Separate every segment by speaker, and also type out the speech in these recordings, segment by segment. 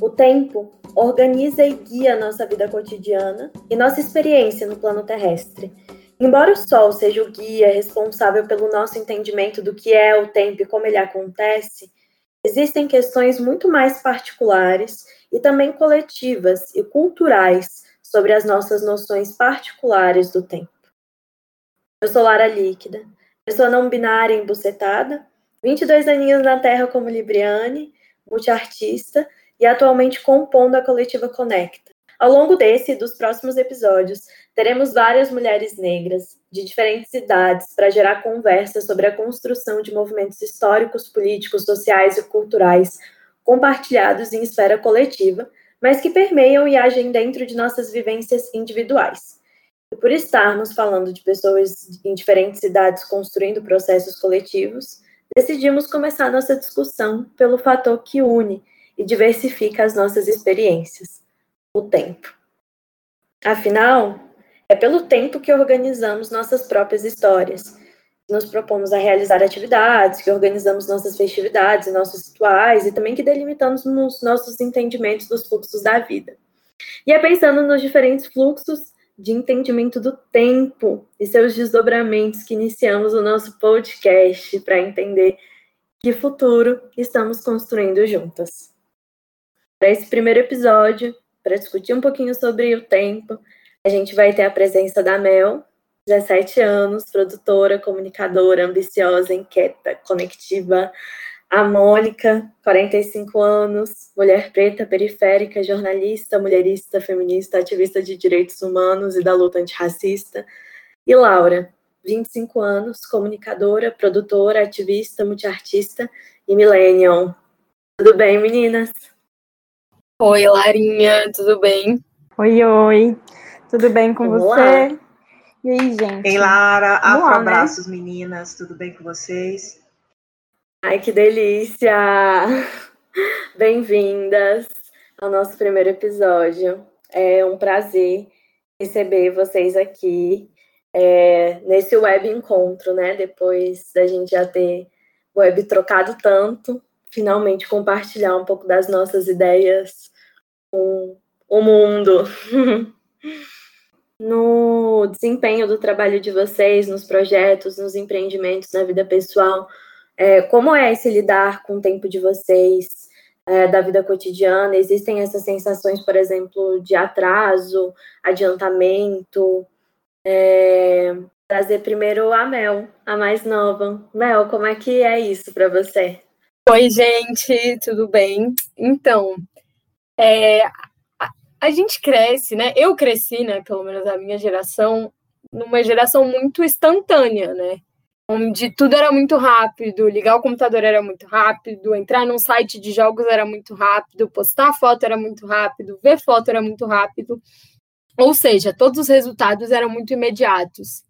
Speaker 1: O tempo organiza e guia nossa vida cotidiana e nossa experiência no plano terrestre. Embora o Sol seja o guia responsável pelo nosso entendimento do que é o tempo e como ele acontece, existem questões muito mais particulares e também coletivas e culturais sobre as nossas noções particulares do tempo. Eu sou Lara Líquida, pessoa não binária embucetada, 22 aninhos na Terra como Libriane, multiartista e atualmente compondo a coletiva Conecta. Ao longo desse e dos próximos episódios, teremos várias mulheres negras de diferentes idades para gerar conversas sobre a construção de movimentos históricos, políticos, sociais e culturais compartilhados em esfera coletiva, mas que permeiam e agem dentro de nossas vivências individuais. E por estarmos falando de pessoas em diferentes idades construindo processos coletivos, decidimos começar nossa discussão pelo fator que une e diversifica as nossas experiências: o tempo. Afinal, é pelo tempo que organizamos nossas próprias histórias. Nos propomos a realizar atividades, que organizamos nossas festividades, nossos rituais e também que delimitamos nos nossos entendimentos dos fluxos da vida. E é pensando nos diferentes fluxos de entendimento do tempo e seus desdobramentos que iniciamos o nosso podcast para entender que futuro estamos construindo juntas. Para esse primeiro episódio, para discutir um pouquinho sobre o tempo, a gente vai ter a presença da Mel, 17 anos, produtora, comunicadora, ambiciosa, inquieta, conectiva. A Mônica, 45 anos, mulher preta, periférica, jornalista, mulherista, feminista, ativista de direitos humanos e da luta antirracista. E Laura, 25 anos, comunicadora, produtora, ativista, multiartista e millennial. Tudo bem, meninas?
Speaker 2: Oi, Larinha, tudo bem?
Speaker 3: Oi, oi. Tudo bem com Vamos você? E aí, gente?
Speaker 4: Ei, Lara, né? abraços, né? meninas. Tudo bem com vocês?
Speaker 1: Ai, que delícia! Bem-vindas ao nosso primeiro episódio. É um prazer receber vocês aqui é, nesse web encontro, né? Depois da gente já ter web trocado tanto, finalmente compartilhar um pouco das nossas ideias com o mundo. no desempenho do trabalho de vocês, nos projetos, nos empreendimentos, na vida pessoal, é, como é esse lidar com o tempo de vocês, é, da vida cotidiana? Existem essas sensações, por exemplo, de atraso, adiantamento? É, trazer primeiro a Mel, a mais nova. Mel, como é que é isso para você?
Speaker 2: Oi, gente, tudo bem? Então, é, a, a, gente cresce, né? Eu cresci, né? Pelo menos a minha geração, numa geração muito instantânea, né? Onde tudo era muito rápido, ligar o computador era muito rápido, entrar num site de jogos era muito rápido, postar foto era muito rápido, ver foto era muito rápido. Ou seja, todos os resultados eram muito imediatos.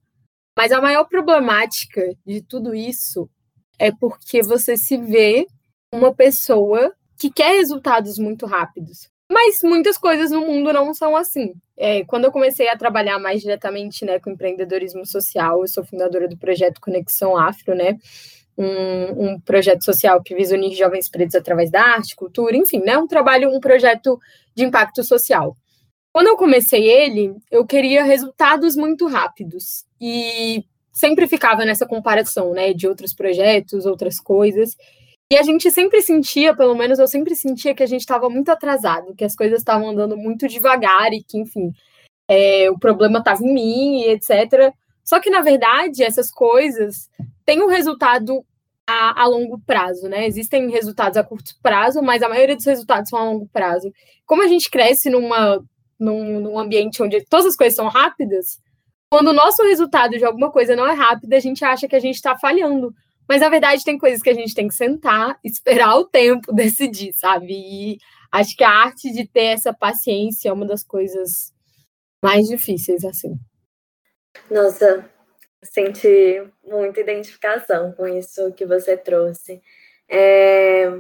Speaker 2: Mas a maior problemática de tudo isso é porque você se vê uma pessoa que quer resultados muito rápidos. Mas muitas coisas no mundo não são assim. É, quando eu comecei a trabalhar mais diretamente né, com empreendedorismo social, eu sou fundadora do projeto Conexão Afro, né? Um, um, projeto social que visa unir jovens pretos através da arte, cultura, enfim, né? Um trabalho, um projeto de impacto social. Quando eu comecei ele, eu queria resultados muito rápidos. E sempre ficava nessa comparação, né, de outros projetos, outras coisas. E a gente sempre sentia, pelo menos eu sempre sentia que a gente estava muito atrasado, que as coisas estavam andando muito devagar e que, enfim, é, o problema estava em mim e etc. Só que, na verdade, essas coisas têm um resultado a, a, longo prazo, né? Existem resultados a curto prazo, mas a maioria dos resultados são a longo prazo. Como a gente cresce numa, num, num ambiente onde todas as coisas são rápidas, quando o nosso resultado de alguma coisa não é rápido, a gente acha que a gente está falhando. Mas na verdade tem coisas que a gente tem que sentar, esperar o tempo, decidir, sabe? E acho que a arte de ter essa paciência é uma das coisas mais difíceis, assim.
Speaker 1: Nossa, senti muita identificação com isso que você trouxe. É...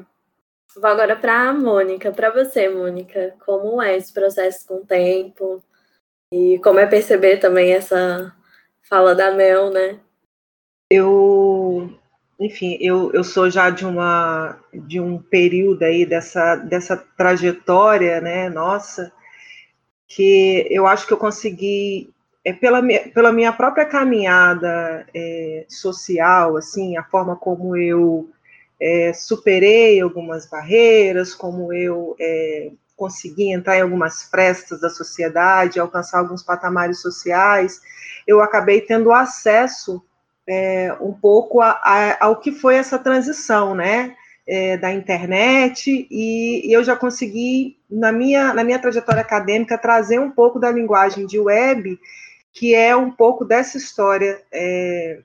Speaker 1: Vou agora para a Mônica, para você, Mônica, como é esse processo com o tempo? E como é perceber também essa fala da Mel, né?
Speaker 4: Eu enfim, eu, eu sou já de uma de um período aí dessa dessa trajetória, né, nossa, que eu acho que eu consegui é pela minha, pela minha própria caminhada é, social, assim, a forma como eu é, superei algumas barreiras, como eu é, consegui entrar em algumas frestas da sociedade, alcançar alguns patamares sociais, eu acabei tendo acesso é, um pouco a, a, ao que foi essa transição, né? É, da internet e, e, eu já consegui na minha na minha trajetória acadêmica trazer um pouco da linguagem de web que é um pouco dessa história é,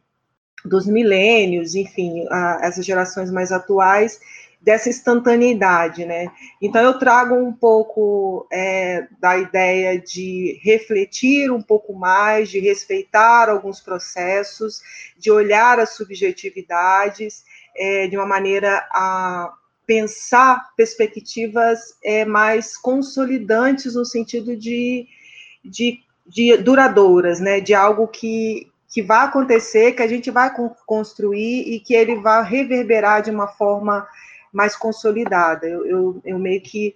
Speaker 4: dos milênios, enfim, a, essas gerações mais atuais, dessa instantaneidade, né? Então eu trago um pouco é, da ideia de refletir um pouco mais, de respeitar alguns processos, de olhar as subjetividades é, de uma maneira a pensar perspectivas é, mais consolidantes no sentido de, de, de duradouras, né? De algo que que vai acontecer, que a gente vai construir e que ele vai reverberar de uma forma mais consolidada. Eu, eu, eu meio que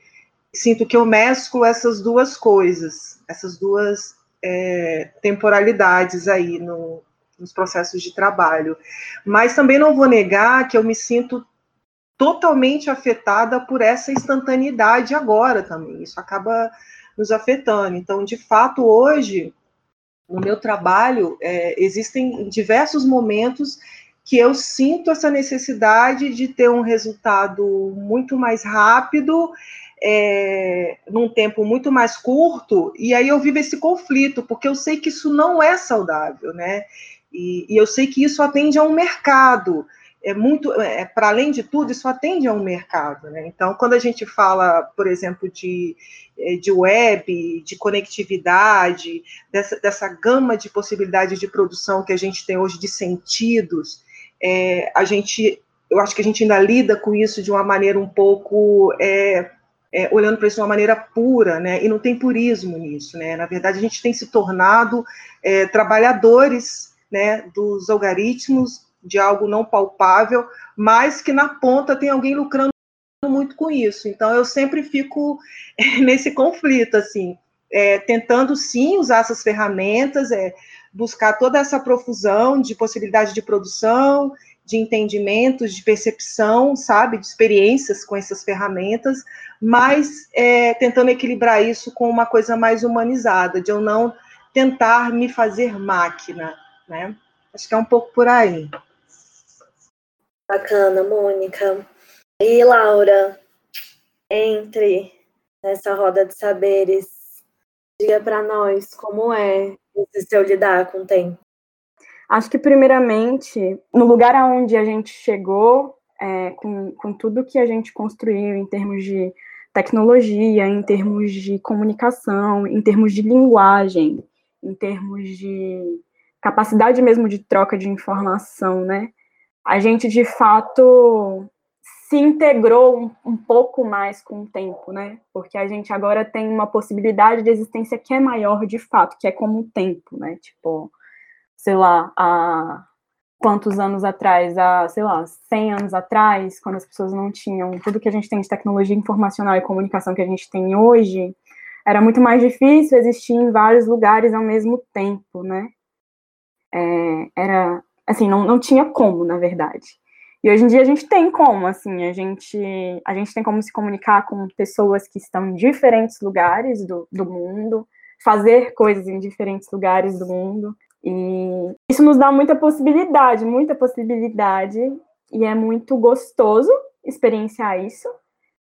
Speaker 4: sinto que eu mesclo essas duas coisas, essas duas é, temporalidades aí no, nos processos de trabalho. Mas também não vou negar que eu me sinto totalmente afetada por essa instantaneidade agora também. Isso acaba nos afetando. Então, de fato, hoje no meu trabalho, é, existem diversos momentos que eu sinto essa necessidade de ter um resultado muito mais rápido, é, num tempo muito mais curto, e aí eu vivo esse conflito, porque eu sei que isso não é saudável, né? E, e eu sei que isso atende a um mercado é muito, é, para além de tudo, isso atende a um mercado. Né? Então, quando a gente fala, por exemplo, de, é, de web, de conectividade, dessa, dessa gama de possibilidades de produção que a gente tem hoje de sentidos, é, a gente, eu acho que a gente ainda lida com isso de uma maneira um pouco é, é, olhando para isso de uma maneira pura, né? E não tem purismo nisso, né? Na verdade, a gente tem se tornado é, trabalhadores, né? Dos algoritmos, de algo não palpável, mas que na ponta tem alguém lucrando muito com isso. Então eu sempre fico nesse conflito, assim, é, tentando sim usar essas ferramentas, é, buscar toda essa profusão de possibilidade de produção, de entendimentos, de percepção, sabe, de experiências com essas ferramentas, mas é, tentando equilibrar isso com uma coisa mais humanizada, de eu não tentar me fazer máquina, né? Acho que é um pouco por aí.
Speaker 1: Bacana, Mônica. E Laura, entre nessa roda de saberes, diga para nós como é esse seu lidar com o tempo.
Speaker 3: Acho que, primeiramente, no lugar aonde a gente chegou, é, com, com tudo que a gente construiu em termos de tecnologia, em termos de comunicação, em termos de linguagem, em termos de capacidade mesmo de troca de informação, né? a gente de fato se integrou um, um, pouco mais com o tempo, né? Porque a gente agora tem uma possibilidade de existência que é maior de fato, que é como o tempo, né? Tipo, sei lá, há quantos anos atrás, há, sei lá, 100 anos atrás, quando as pessoas não tinham tudo que a gente tem de tecnologia informacional e comunicação que a gente tem hoje, era muito mais difícil existir em vários lugares ao mesmo tempo, né? É, era assim, não, não tinha como, na verdade. E hoje em dia a gente tem como, assim, a gente, a gente tem como se comunicar com pessoas que estão em diferentes lugares do, do mundo, fazer coisas em diferentes lugares do mundo. E isso nos dá muita possibilidade, muita possibilidade, e é muito gostoso experienciar isso,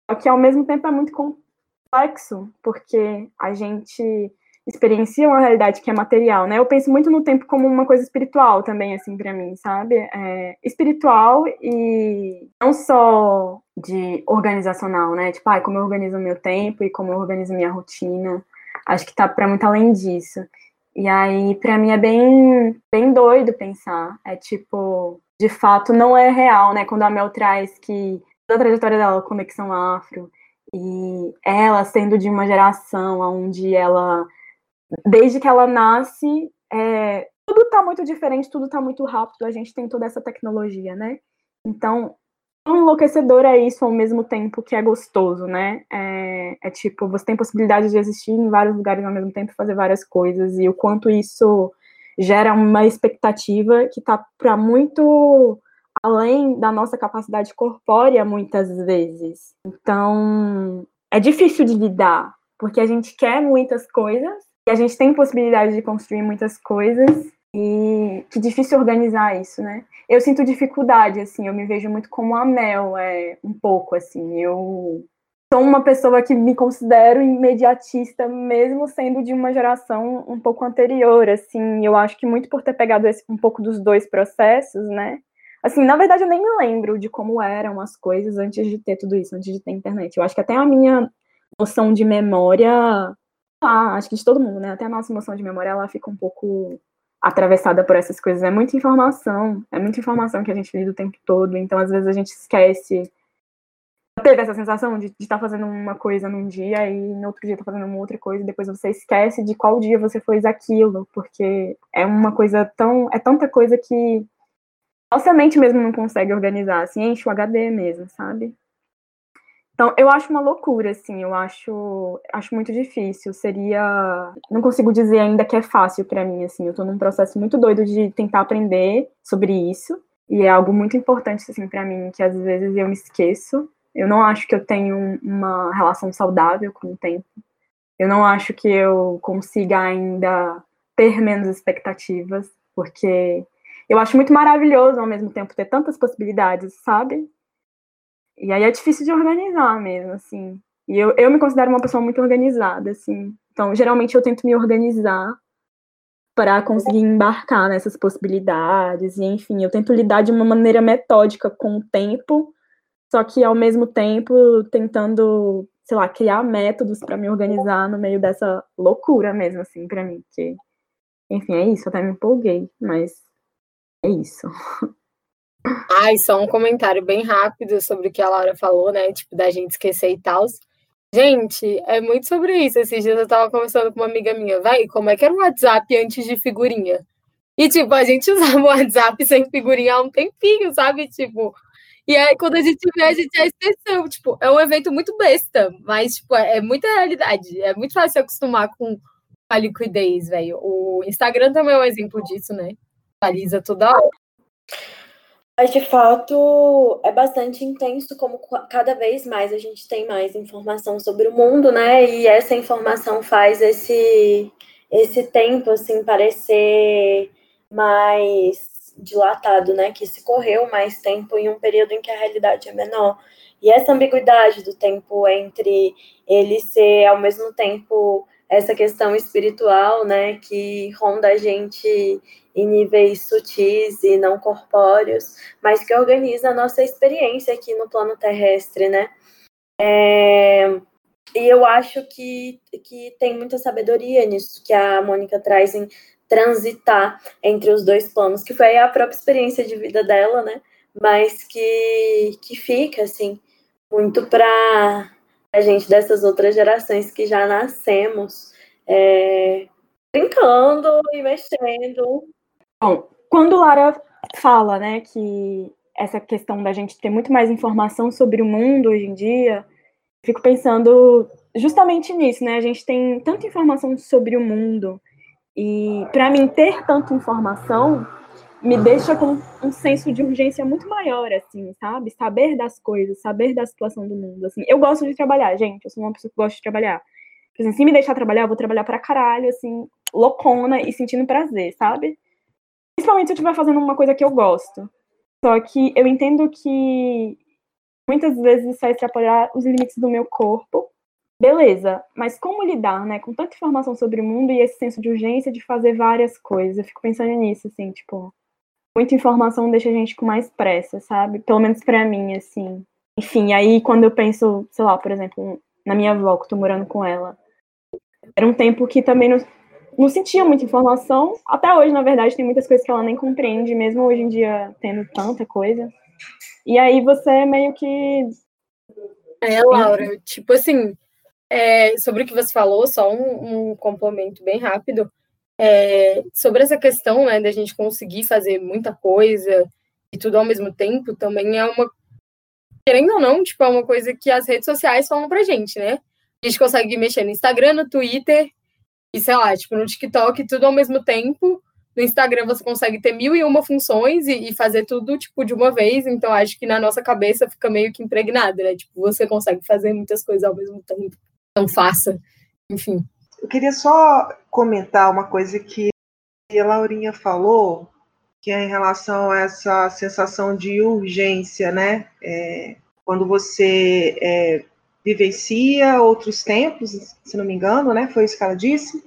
Speaker 3: só que ao mesmo tempo é muito complexo, porque a gente experienciam uma realidade que é material, né? Eu penso muito no tempo como uma coisa espiritual também, assim, para mim, sabe? É, espiritual e não só de organizacional, né? Tipo, ah, como eu organizo meu tempo e como eu organizo minha rotina. Acho que tá para muito além disso. E aí, para mim é bem, bem doido pensar. É tipo, de fato, não é real, né? Quando a Mel traz que toda a trajetória dela, conexão afro, e ela sendo de uma geração onde ela desde que ela nasce, é, tudo está muito diferente, tudo está muito rápido, a gente tem toda essa tecnologia, né? Então, tão enlouquecedor é isso ao mesmo tempo que é gostoso, né? É, é, tipo, você tem possibilidade de existir em vários lugares ao mesmo tempo, fazer várias coisas, e o quanto isso gera uma expectativa que tá para muito além da nossa capacidade corpórea muitas vezes. Então, é difícil de lidar, porque a gente quer muitas coisas e a gente tem possibilidade de construir muitas coisas e que difícil organizar isso, né? Eu sinto dificuldade, assim, eu me vejo muito como a Mel, é, um pouco, assim, eu sou uma pessoa que me considero imediatista, mesmo sendo de uma geração um pouco anterior, assim, eu acho que muito por ter pegado esse, um pouco dos dois processos, né? Assim, na verdade, eu nem me lembro de como eram as coisas antes de ter tudo isso, antes de ter internet. Eu acho que até a minha noção de memória, ah, acho que de todo mundo, né? Até a nossa noção de memória, ela fica um pouco atravessada por essas coisas. É muita informação, é muita informação que a gente lida o tempo todo, então às vezes a gente esquece. Teve essa sensação de estar tá fazendo uma coisa num dia e no outro dia tá fazendo uma outra coisa, e depois você esquece de qual dia você fez aquilo, porque é uma coisa tão. É tanta coisa que nossa mente mesmo não consegue organizar, assim, enche o HD mesmo, sabe? Então, eu acho uma loucura, assim, eu acho, acho muito difícil. Seria. Não consigo dizer ainda que é fácil para mim, assim. Eu tô num processo muito doido de tentar aprender sobre isso. E é algo muito importante, assim, para mim, que às vezes eu me esqueço. Eu não acho que eu tenho uma relação saudável com o tempo. Eu não acho que eu consiga ainda ter menos expectativas, porque eu acho muito maravilhoso ao mesmo tempo ter tantas possibilidades, sabe? E aí é difícil de organizar mesmo, assim. E eu, eu me considero uma pessoa muito organizada, assim. Então, geralmente eu tento me organizar para conseguir embarcar nessas possibilidades. E, enfim, eu tento lidar de uma maneira metódica com o tempo, só que ao mesmo tempo tentando, sei lá, criar métodos para me organizar no meio dessa loucura mesmo, assim, para mim. Que, enfim, é isso, até me empolguei, mas é isso.
Speaker 2: Ai, só um comentário bem rápido sobre o que a Laura falou, né? Tipo, da gente esquecer e tal. Gente, é muito sobre isso. Esses dias eu tava conversando com uma amiga minha, vai, como é que era o WhatsApp antes de figurinha? E, tipo, a gente usava o WhatsApp sem figurinha há um tempinho, sabe? Tipo, e aí quando a gente vê, a gente já esqueceu. Tipo, é um evento muito besta, mas, tipo, é, é muita realidade. É muito fácil se acostumar com a liquidez, velho. O Instagram também é um exemplo disso, né? Atualiza toda hora.
Speaker 1: Mas de fato é bastante intenso como cada vez mais a gente tem mais informação sobre o mundo, né? E essa informação faz esse esse tempo assim parecer mais dilatado, né? Que se correu mais tempo em um período em que a realidade é menor. E essa ambiguidade do tempo entre ele ser ao mesmo tempo essa questão espiritual, né, que ronda a gente em níveis sutis e não corpóreos, mas que organiza a nossa experiência aqui no plano terrestre, né? É, e eu acho que, que tem muita sabedoria nisso que a Mônica traz em transitar entre os dois planos, que foi a própria experiência de vida dela, né? Mas que, que fica, assim, muito para a gente dessas outras gerações que já nascemos é, brincando e mexendo.
Speaker 3: Bom, quando Lara fala, né, que essa questão da gente ter muito mais informação sobre o mundo hoje em dia, fico pensando justamente nisso, né? A gente tem tanta informação sobre o mundo e para mim ter tanta informação me deixa com um senso de urgência muito maior, assim, sabe? Saber das coisas, saber da situação do mundo, assim. Eu gosto de trabalhar, gente, eu sou uma pessoa que gosta de trabalhar. Assim, se me deixar trabalhar, eu vou trabalhar pra caralho, assim, loucona e sentindo prazer, sabe? Principalmente se eu estiver fazendo uma coisa que eu gosto. Só que eu entendo que muitas vezes isso vai extrapolar os limites do meu corpo. Beleza, mas como lidar, né, com tanta informação sobre o mundo e esse senso de urgência de fazer várias coisas? Eu fico pensando nisso, assim, tipo, muita informação deixa a gente com mais pressa, sabe? Pelo menos para mim, assim. Enfim, aí quando eu penso, sei lá, por exemplo, na minha avó, que eu tô morando com ela, era um tempo que também não, não sentia muita informação. Até hoje, na verdade, tem muitas coisas que ela nem compreende, mesmo hoje em dia tendo tanta coisa. E aí você meio que.
Speaker 2: É, Laura, tipo assim, é, sobre o que você falou, só um, um complemento bem rápido. É, sobre essa questão né, da gente conseguir fazer muita coisa e tudo ao mesmo tempo também é uma querendo ou não, tipo, é uma coisa que as redes sociais falam pra gente, né? A gente consegue mexer no Instagram, no Twitter e sei lá, tipo, no TikTok, tudo ao mesmo tempo. No Instagram você consegue ter mil e uma funções e, e, fazer tudo, tipo, de uma vez. Então, acho que na nossa cabeça fica meio que impregnada, né? Tipo, você consegue fazer muitas coisas ao mesmo tempo. Então, faça. Enfim.
Speaker 4: Eu queria só comentar uma coisa que a Laurinha falou, que é em relação a essa sensação de urgência, né? É, quando você é, vivencia outros tempos, se não me engano, né? Foi isso que ela disse.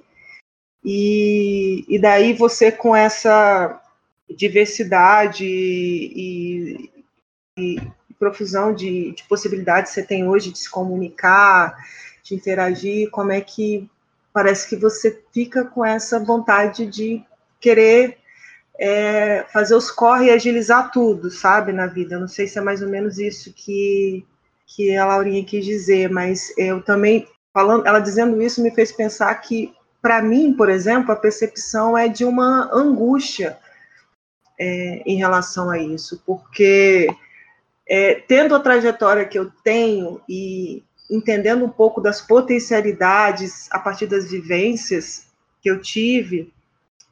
Speaker 4: E, e daí você com essa diversidade e, e, profusão de, de, possibilidades que você tem hoje de se comunicar, de interagir, como é que parece que você fica com essa vontade de querer é, fazer os corre e agilizar tudo, sabe, na vida. Eu não sei se é mais ou menos isso que, que a Laurinha quis dizer, mas eu também, falando, ela dizendo isso me fez pensar que, para mim, por exemplo, a percepção é de uma angústia é, em relação a isso, porque é, tendo a trajetória que eu tenho e entendendo um pouco das potencialidades a partir das vivências que eu tive,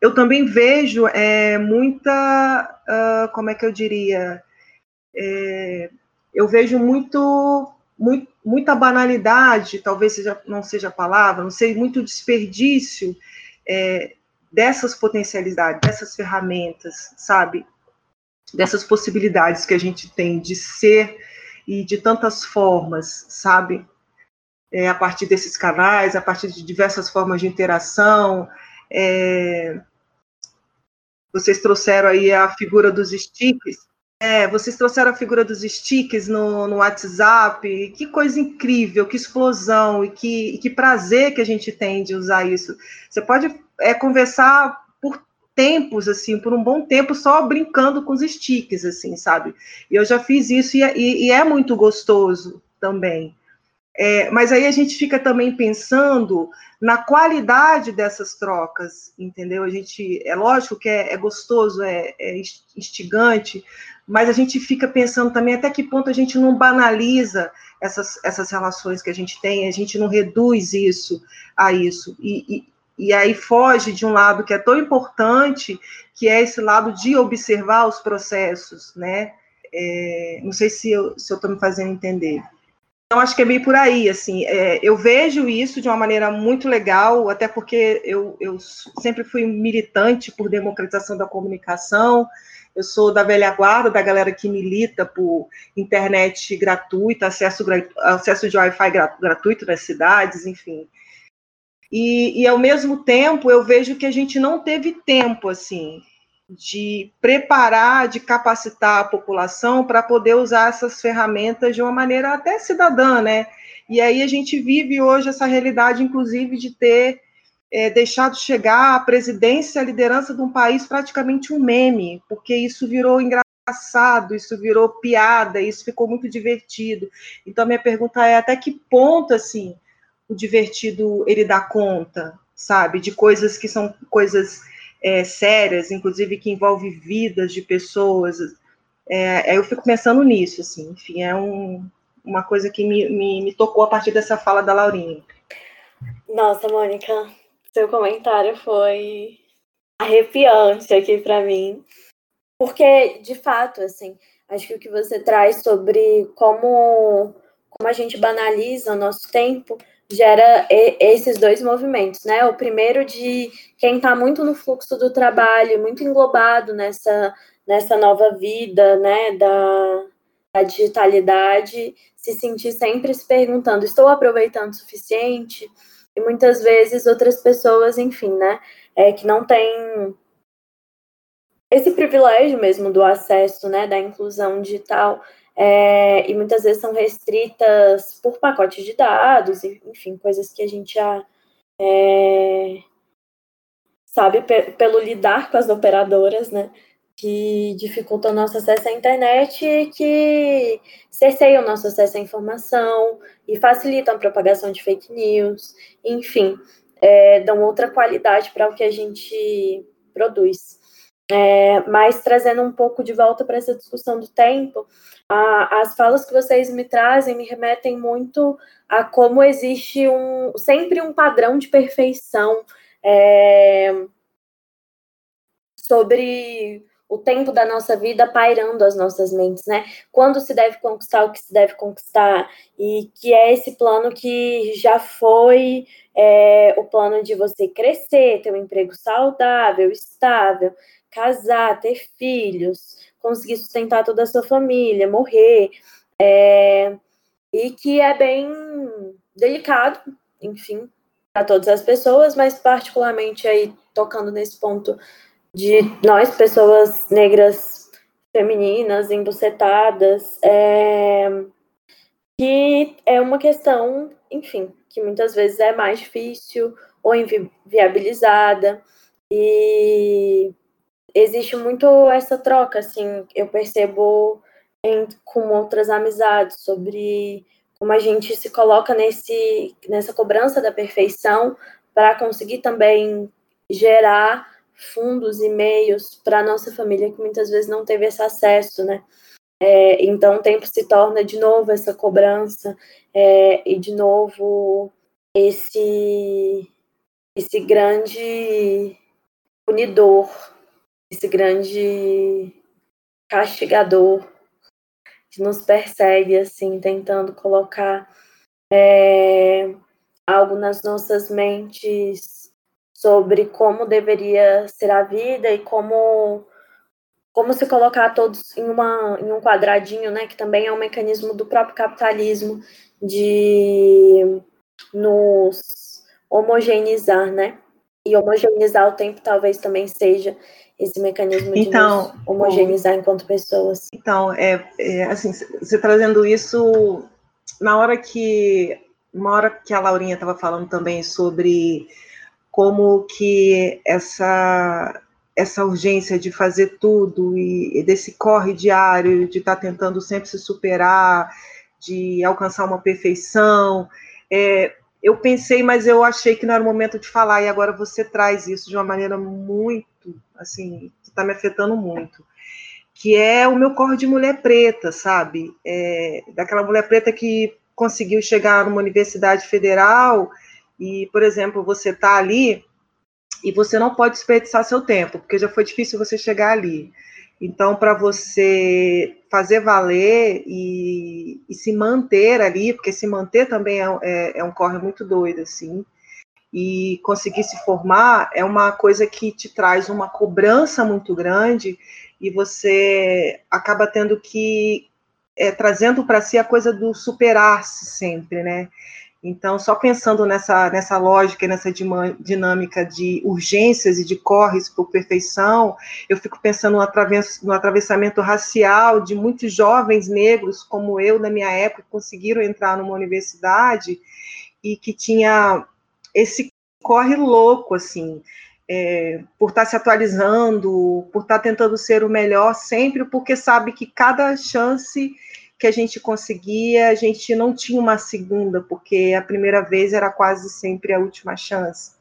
Speaker 4: eu também vejo é, muita, uh, como é que eu diria, é, eu vejo muito, muito, muita banalidade, talvez seja, não seja a palavra, não sei, muito desperdício é, dessas potencialidades, dessas ferramentas, sabe? Dessas possibilidades que a gente tem de ser e de tantas formas, sabe? É, a partir desses canais, a partir de diversas formas de interação. É, vocês trouxeram aí a figura dos sticks. É, vocês trouxeram a figura dos sticks no, no WhatsApp. Que coisa incrível, que explosão e que, e que prazer que a gente tem de usar isso. Você pode é, conversar tempos, assim, por um bom tempo, só brincando com os sticks, assim, sabe? E eu já fiz isso e, é, e, e é muito gostoso também. É, mas aí a gente fica também pensando na qualidade dessas trocas, entendeu? A gente, é lógico que é, é gostoso, é, é, instigante, mas a gente fica pensando também até que ponto a gente não banaliza essas, essas relações que a gente tem, a gente não reduz isso a isso. E, e, e aí foge de um lado que é tão importante, que é esse lado de observar os processos, né? É, não sei se eu estou me fazendo entender. Então, acho que é meio por aí, assim, é, eu vejo isso de uma maneira muito legal, até porque eu, eu sempre fui militante por democratização da comunicação, eu sou da velha guarda, da galera que milita por internet gratuita, acesso, acesso de Wi-Fi gratuito nas cidades, enfim. E, e, ao mesmo tempo, eu vejo que a gente não teve tempo, assim, de preparar, de capacitar a população para poder usar essas ferramentas de uma maneira até cidadã, né? E aí a gente vive hoje essa realidade, inclusive, de ter é, deixado chegar a presidência, a liderança de um país praticamente um meme, porque isso virou engraçado, isso virou piada, isso ficou muito divertido. Então, minha pergunta é até que ponto, assim, o divertido ele dá conta, sabe, de coisas que são coisas é, sérias, inclusive que envolve vidas de pessoas. É, eu fico pensando nisso, assim, enfim, é um, uma coisa que me, me, me tocou a partir dessa fala da Laurinha.
Speaker 1: Nossa, Mônica, seu comentário foi arrepiante aqui para mim, porque de fato, assim, acho que o que você traz sobre como como a gente banaliza o nosso tempo gera esses dois movimentos, né? O primeiro de quem está muito no fluxo do trabalho, muito englobado nessa, nessa nova vida, né, da, da digitalidade, se sentir sempre se perguntando, estou aproveitando o suficiente? E muitas vezes outras pessoas, enfim, né, é, que não têm esse privilégio mesmo do acesso, né, da inclusão digital, é, e muitas vezes são restritas por pacotes de dados, enfim, coisas que a gente já é, sabe pelo lidar com as operadoras, né? Que dificultam o nosso acesso à internet e que cerceiam o nosso acesso à informação e facilitam a propagação de fake news, enfim, é, dão outra qualidade para o que a gente produz. É, mas trazendo um pouco de volta para essa discussão do tempo, a, as falas que vocês me trazem me remetem muito a como existe um sempre um padrão de perfeição é, sobre o tempo da nossa vida pairando as nossas mentes, né? Quando se deve conquistar o que se deve conquistar, e que é esse plano que já foi é, o plano de você crescer, ter um emprego saudável, estável, casar, ter filhos, conseguir sustentar toda a sua família, morrer, é, e que é bem delicado, enfim, para todas as pessoas, mas particularmente aí tocando nesse ponto de nós, pessoas negras femininas, embucetadas, é, que é uma questão, enfim, que muitas vezes é mais difícil ou inviabilizada, e existe muito essa troca, assim, eu percebo em, com outras amizades sobre como a gente se coloca nesse, nessa cobrança da perfeição para conseguir também gerar fundos e meios para nossa família que muitas vezes não teve esse acesso, né? É, então o tempo se torna de novo essa cobrança é, e de novo esse esse grande punidor, esse grande castigador que nos persegue assim, tentando colocar é, algo nas nossas mentes sobre como deveria ser a vida e como como se colocar todos em, uma, em um quadradinho, né, que também é um mecanismo do próprio capitalismo de nos homogeneizar, né? E homogeneizar o tempo talvez também seja esse mecanismo de então, homogeneizar enquanto pessoas.
Speaker 4: Então, é, é, assim, você trazendo isso na hora que uma hora que a Laurinha estava falando também sobre como que essa essa urgência de fazer tudo e, e desse corre diário de estar tá tentando sempre se superar, de alcançar uma perfeição. É, eu pensei, mas eu achei que não era o momento de falar, e agora você traz isso de uma maneira muito, assim, que está me afetando muito. Que é o meu corre de mulher preta, sabe? É, daquela mulher preta que conseguiu chegar numa universidade federal e, por exemplo, você está ali e você não pode desperdiçar seu tempo, porque já foi difícil você chegar ali. Então, para você fazer valer e, e, se manter ali, porque se manter também é, é, é, um corre muito doido, assim, e conseguir se formar é uma coisa que te traz uma cobrança muito grande e você acaba tendo que é, trazendo para si a coisa do superar-se sempre, né? Então, só pensando nessa, nessa lógica, nessa dinâmica de urgências e de corres por perfeição, eu fico pensando no, no atravessamento racial de muitos jovens negros, como eu, na minha época, que conseguiram entrar numa universidade e que tinha esse corre louco, assim, é, por estar se atualizando, por estar tentando ser o melhor sempre, porque sabe que cada chance que a gente conseguia, a gente não tinha uma segunda, porque a primeira vez era quase sempre a última chance.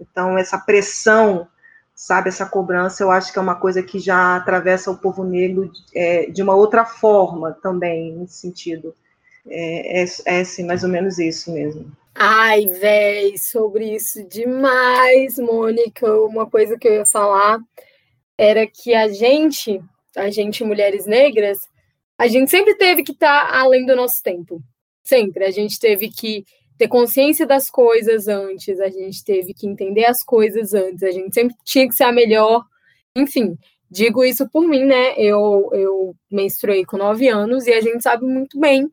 Speaker 4: Então, essa pressão, sabe, essa cobrança, eu acho que é uma coisa que já atravessa o povo negro é, de uma outra forma também, nesse sentido. É, é, é assim, mais ou menos isso mesmo.
Speaker 2: Ai, véi, sobre isso demais, Mônica. Uma coisa que eu ia falar era que a gente, a gente, mulheres negras, a gente sempre teve que estar tá além do nosso tempo. Sempre. A gente teve que ter consciência das coisas antes, a gente teve que entender as coisas antes, a gente sempre tinha que ser a melhor. Enfim, digo isso por mim, né? Eu, eu menstruei com nove anos e a gente sabe muito bem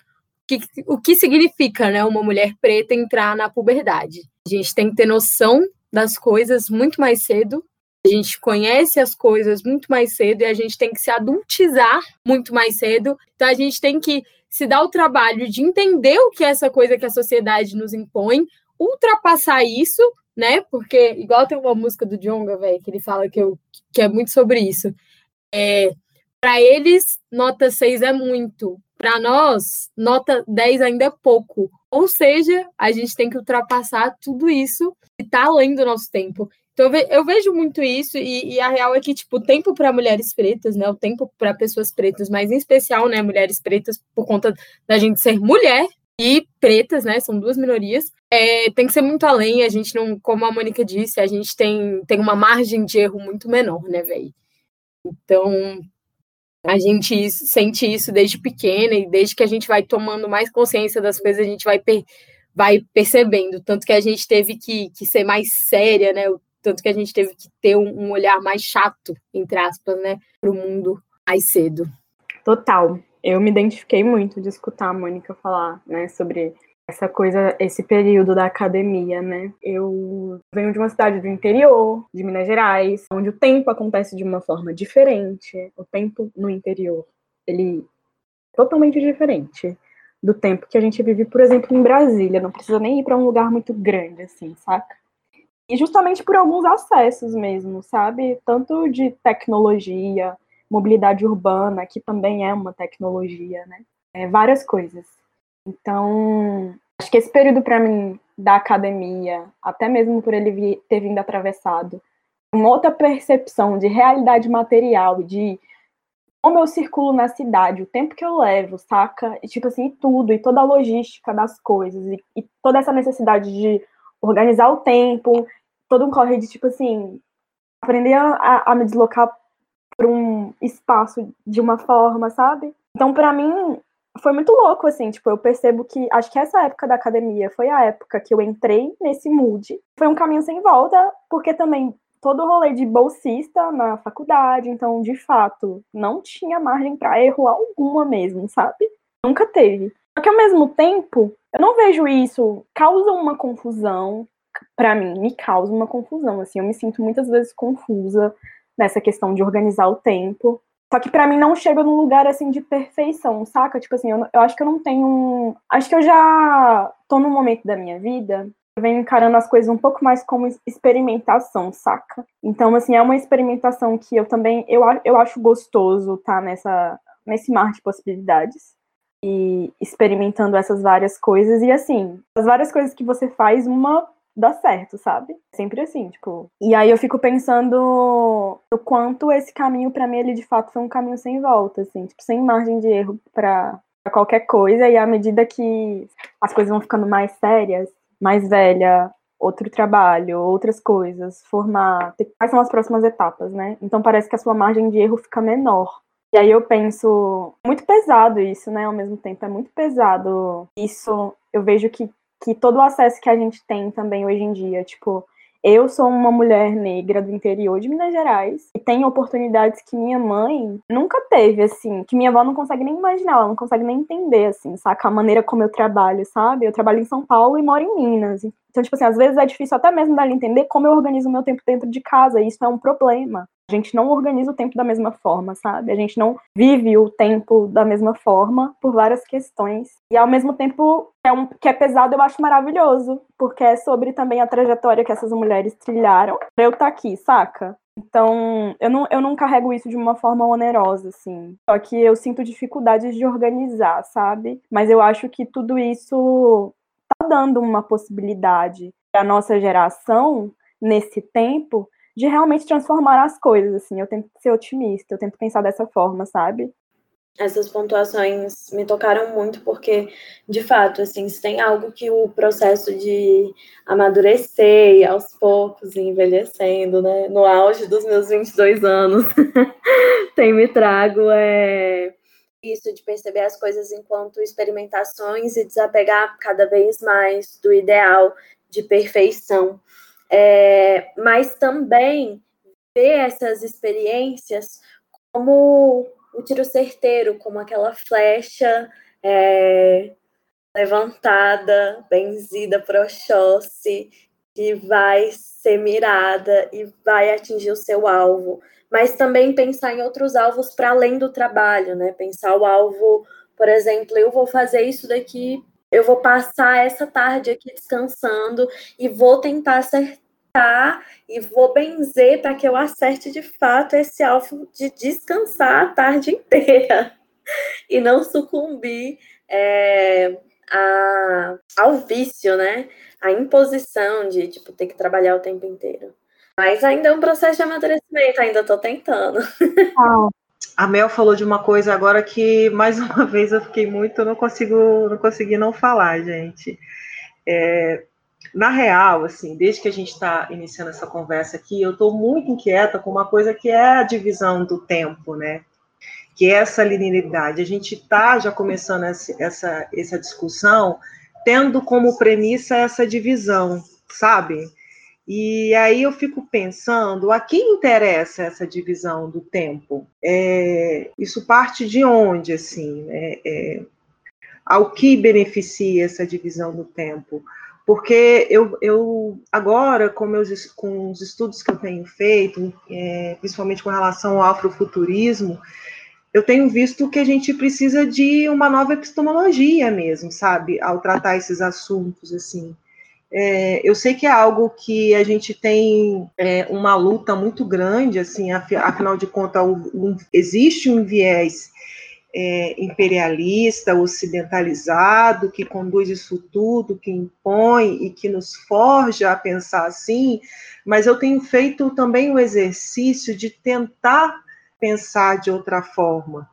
Speaker 2: que, o que significa, né, uma mulher preta entrar na puberdade. A gente tem que ter noção das coisas muito mais cedo a gente conhece as coisas muito mais cedo e a gente tem que se adultizar muito mais cedo. Então a gente tem que se dar o trabalho de entender o que é essa coisa que a sociedade nos impõe, ultrapassar isso, né? Porque igual tem uma música do Jonga, velho, que ele fala que, eu, que é muito sobre isso. É, para eles, nota 6 é muito. Para nós, nota 10 ainda é pouco. Ou seja, a gente tem que ultrapassar tudo isso e tá além do nosso tempo. Então eu, ve eu vejo muito isso, e, e, a real é que, tipo, o tempo para mulheres pretas, né? O tempo para pessoas pretas, mas em especial, né, mulheres pretas, por conta da gente ser mulher e pretas, né? São duas minorias. É, tem que ser muito além, a gente não, como a Mônica disse, a gente tem, tem uma margem de erro muito menor, né, velho? Então, a gente sente isso desde pequena e desde que a gente vai tomando mais consciência das coisas, a gente vai, per vai percebendo. Tanto que a gente teve que, que ser mais séria, né? Tanto que a gente teve que ter um, um olhar mais chato, entre aspas, né? Para o mundo mais cedo.
Speaker 3: Total. Eu me identifiquei muito de escutar a Mônica falar, né, sobre essa coisa, esse período da academia, né? Eu venho de uma cidade do interior, de Minas Gerais, onde o tempo acontece de uma forma diferente. O tempo no interior, ele é totalmente diferente do tempo que a gente vive, por exemplo, em Brasília. Não precisa nem ir para um lugar muito grande, assim, saca? E justamente por alguns acessos mesmo, sabe? Tanto de tecnologia, mobilidade urbana, que também é uma tecnologia, né? É, várias coisas. Então, acho que esse período para mim da academia, até mesmo por ele ter vindo atravessado, uma outra percepção de realidade material, de como eu circulo na cidade, o tempo que eu levo, saca? E, tipo assim, tudo, e toda a logística das coisas, e, e toda essa necessidade de organizar o tempo, todo um corre de, tipo assim, aprender a, a me deslocar para um espaço de uma forma, sabe? Então, para mim, foi muito louco, assim, tipo, eu percebo que acho que essa época da academia foi a época que eu entrei nesse mood. Foi um caminho sem volta, porque também todo o rolê de bolsista na faculdade, então, de fato, não tinha margem para erro alguma mesmo, sabe? Nunca teve. Só que ao mesmo tempo, eu não vejo isso causa uma confusão para mim, me causa uma confusão, assim, eu me sinto muitas vezes confusa nessa questão de organizar o tempo. Só que para mim não chega num lugar assim de perfeição, saca? Tipo assim, eu, eu acho que eu não tenho. Acho que eu já tô num momento da minha vida eu venho encarando as coisas um pouco mais como experimentação, saca? Então, assim, é uma experimentação que eu também, eu, eu acho gostoso tá nessa, nesse mar de possibilidades e experimentando essas várias coisas e, assim, as várias coisas que você faz, uma dá certo, sabe? Sempre assim, tipo. E aí eu fico pensando o quanto esse caminho para mim ele de fato foi um caminho sem volta, assim, tipo, sem margem de erro para qualquer coisa e à medida que as coisas vão ficando mais sérias, mais velha, outro trabalho, outras coisas, formar, quais são as próximas etapas, né? Então parece que a sua margem de erro fica menor. E aí eu penso, muito pesado isso, né? Ao mesmo tempo, é muito pesado isso. Eu vejo que que todo o acesso que a gente tem também hoje em dia, tipo, eu sou uma mulher negra do interior de Minas Gerais e tenho oportunidades que minha mãe nunca teve, assim, que minha avó não consegue nem imaginar, ela não consegue nem entender, assim, saca? A maneira como eu trabalho, sabe? Eu trabalho em São Paulo e moro em Minas. Então, tipo assim, às vezes é difícil até mesmo dela entender como eu organizo meu tempo dentro de casa, e isso é um problema. A gente não organiza o tempo da mesma forma, sabe? A gente não vive o tempo da mesma forma por várias questões. E ao mesmo tempo é um, que é pesado, eu acho maravilhoso, porque é sobre também a trajetória que essas mulheres trilharam pra eu estar tá aqui, saca? Então, eu não, eu não carrego isso de uma forma onerosa, assim. Só que eu sinto dificuldades de organizar, sabe? Mas eu acho que tudo isso tá dando uma possibilidade para nossa geração, nesse tempo, de realmente transformar as coisas, assim. Eu tento ser otimista, eu tento pensar dessa forma, sabe?
Speaker 1: Essas pontuações me tocaram muito porque, de fato, assim, se tem algo que o processo de amadurecer e aos poucos envelhecendo, né, no auge dos meus 22 anos, tem me trago é isso de perceber as coisas enquanto experimentações e desapegar cada vez mais do ideal de perfeição é, mas também ver essas experiências como o tiro certeiro, como aquela flecha é, levantada, benzida para Oxóssi, que vai ser mirada e vai atingir o seu alvo. Mas também pensar em outros alvos para além do trabalho, né? Pensar o alvo, por exemplo, eu vou fazer isso daqui eu vou passar essa tarde aqui descansando e vou tentar acertar e vou benzer para que eu acerte de fato esse alvo de descansar a tarde inteira e não sucumbir é, a, ao vício, né? A imposição de tipo ter que trabalhar o tempo inteiro. Mas ainda é um processo de amadurecimento, ainda estou tentando.
Speaker 4: A Mel falou de uma coisa agora que, mais uma vez, eu fiquei muito, não consigo, não consegui não falar, gente. É, na real, assim, desde que a gente está iniciando essa conversa aqui, eu estou muito inquieta com uma coisa que é a divisão do tempo, né? Que é essa linearidade. A gente está já começando essa, essa, essa discussão tendo como premissa essa divisão, sabe? E aí eu fico pensando, a quem interessa essa divisão do tempo? É, isso parte de onde, assim? Né? É, ao que beneficia essa divisão do tempo? Porque eu, eu agora, com, meus, com os estudos que eu tenho feito, é, principalmente com relação ao afrofuturismo, eu tenho visto que a gente precisa de uma nova epistemologia mesmo, sabe, ao tratar esses assuntos, assim. É, eu sei que é algo que a gente tem é, uma luta muito grande, assim, afinal de contas, um, existe um viés é, imperialista, ocidentalizado, que conduz isso tudo, que impõe e que nos forja a pensar assim, mas eu tenho feito também o exercício de tentar pensar de outra forma.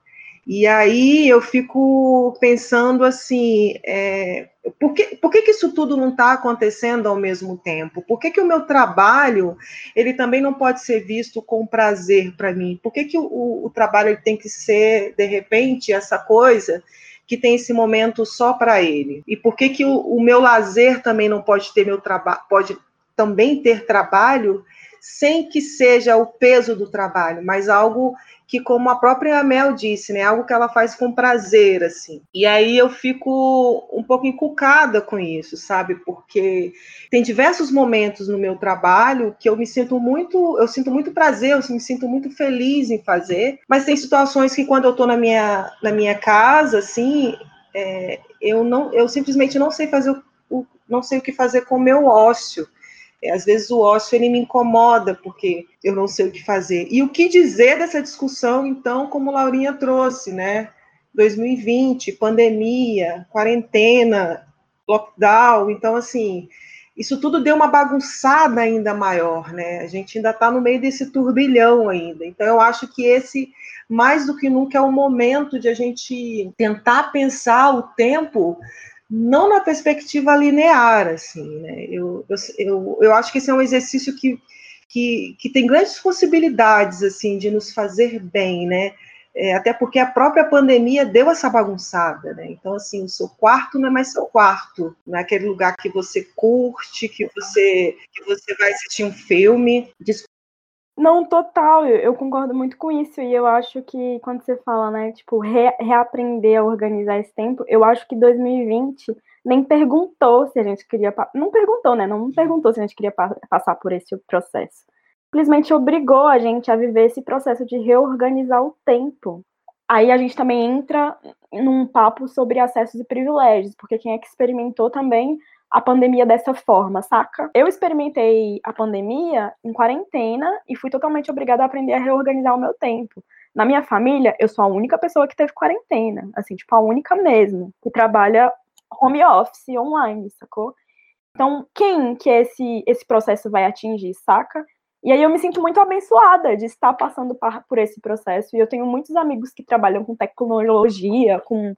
Speaker 4: E aí eu fico pensando assim, é, por, que, por que, que isso tudo não está acontecendo ao mesmo tempo? Por que, que o meu trabalho ele também não pode ser visto com prazer para mim? Por que, que o, o trabalho tem que ser, de repente, essa coisa que tem esse momento só para ele? E por que, que o, o meu lazer também não pode ter meu trabalho, pode também ter trabalho sem que seja o peso do trabalho, mas algo que, como a própria Mel disse, né, algo que ela faz com prazer, assim. E aí eu fico um pouco encucada com isso, sabe? Porque tem diversos momentos no meu trabalho que eu me sinto muito, eu sinto muito prazer, eu me sinto muito feliz em fazer, mas tem situações que quando eu estou na minha, na minha casa, assim, é, eu não, eu simplesmente não sei fazer o, não sei o que fazer com o meu ócio. É, às vezes o ócio ele me incomoda porque eu não sei o que fazer. E o que dizer dessa discussão, então, como Laurinha trouxe, né? 2020, pandemia, quarentena, lockdown, então assim, isso tudo deu uma bagunçada ainda maior, né? A gente ainda está no meio desse turbilhão ainda. Então eu acho que esse mais do que nunca é o momento de a gente tentar pensar o tempo não na perspectiva linear, assim, né? Eu, eu, eu, acho que esse é um exercício que, que, que tem grandes possibilidades, assim, de nos fazer bem, né? É, até porque a própria pandemia deu essa bagunçada, né? Então, assim, o seu quarto não é mais seu quarto, não é aquele lugar que você curte, que você, que você vai assistir um filme.
Speaker 3: Não, total, eu, eu, concordo muito com isso, e eu acho que quando você fala, né, tipo, re, reaprender a organizar esse tempo, eu acho que 2020 nem perguntou se a gente queria. Não perguntou, né? Não perguntou se a gente queria pa passar por esse processo. Simplesmente obrigou a gente a viver esse processo de reorganizar o tempo. Aí a gente também entra num papo sobre acessos e privilégios, porque quem é que experimentou também a pandemia dessa forma, saca? Eu experimentei a pandemia em quarentena e fui totalmente obrigada a aprender a reorganizar o meu tempo. Na minha família, eu sou a única pessoa que teve quarentena, assim, tipo, a única mesmo, que trabalha home office online, sacou? Então, quem que esse, esse processo vai atingir, saca? E aí eu me sinto muito abençoada de estar passando por esse processo. E eu tenho muitos amigos que trabalham com tecnologia, com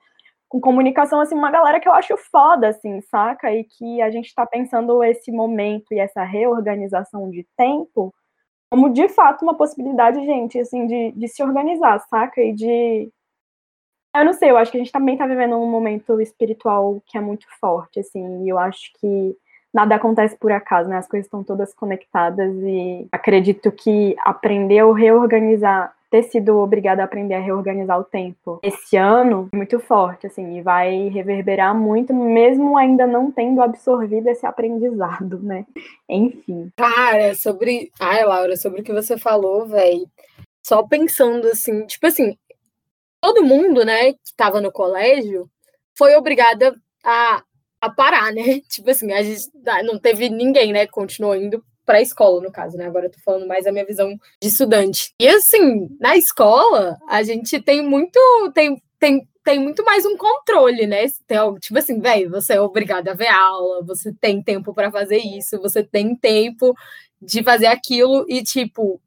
Speaker 3: com comunicação, assim, uma galera que eu acho foda, assim, saca? E que a gente tá pensando esse momento e essa reorganização de tempo como, de fato, uma possibilidade, gente, assim, de, de se organizar, saca? E de... Eu não sei, eu acho que a gente também tá vivendo um momento espiritual que é muito forte, assim, e eu acho que nada acontece por acaso, né? As coisas estão todas conectadas e acredito que aprender a reorganizar ter sido obrigada a aprender a reorganizar o tempo esse ano muito forte, assim, e vai reverberar muito, mesmo ainda não tendo absorvido esse aprendizado, né? Enfim.
Speaker 2: Cara, sobre. Ai, Laura, sobre o que você falou, velho. Só pensando assim, tipo assim, todo mundo, né, que tava no colégio foi obrigada a, a parar, né? Tipo assim, a gente não teve ninguém, né, continuou indo para a escola, no caso, né? Agora eu tô falando mais a minha visão de estudante. E assim, na escola, a gente tem muito. Tem, tem, tem muito mais um controle, né? Tem, tipo assim, velho, você é obrigado a ver aula, você tem tempo para fazer isso, você tem tempo de fazer aquilo e, tipo,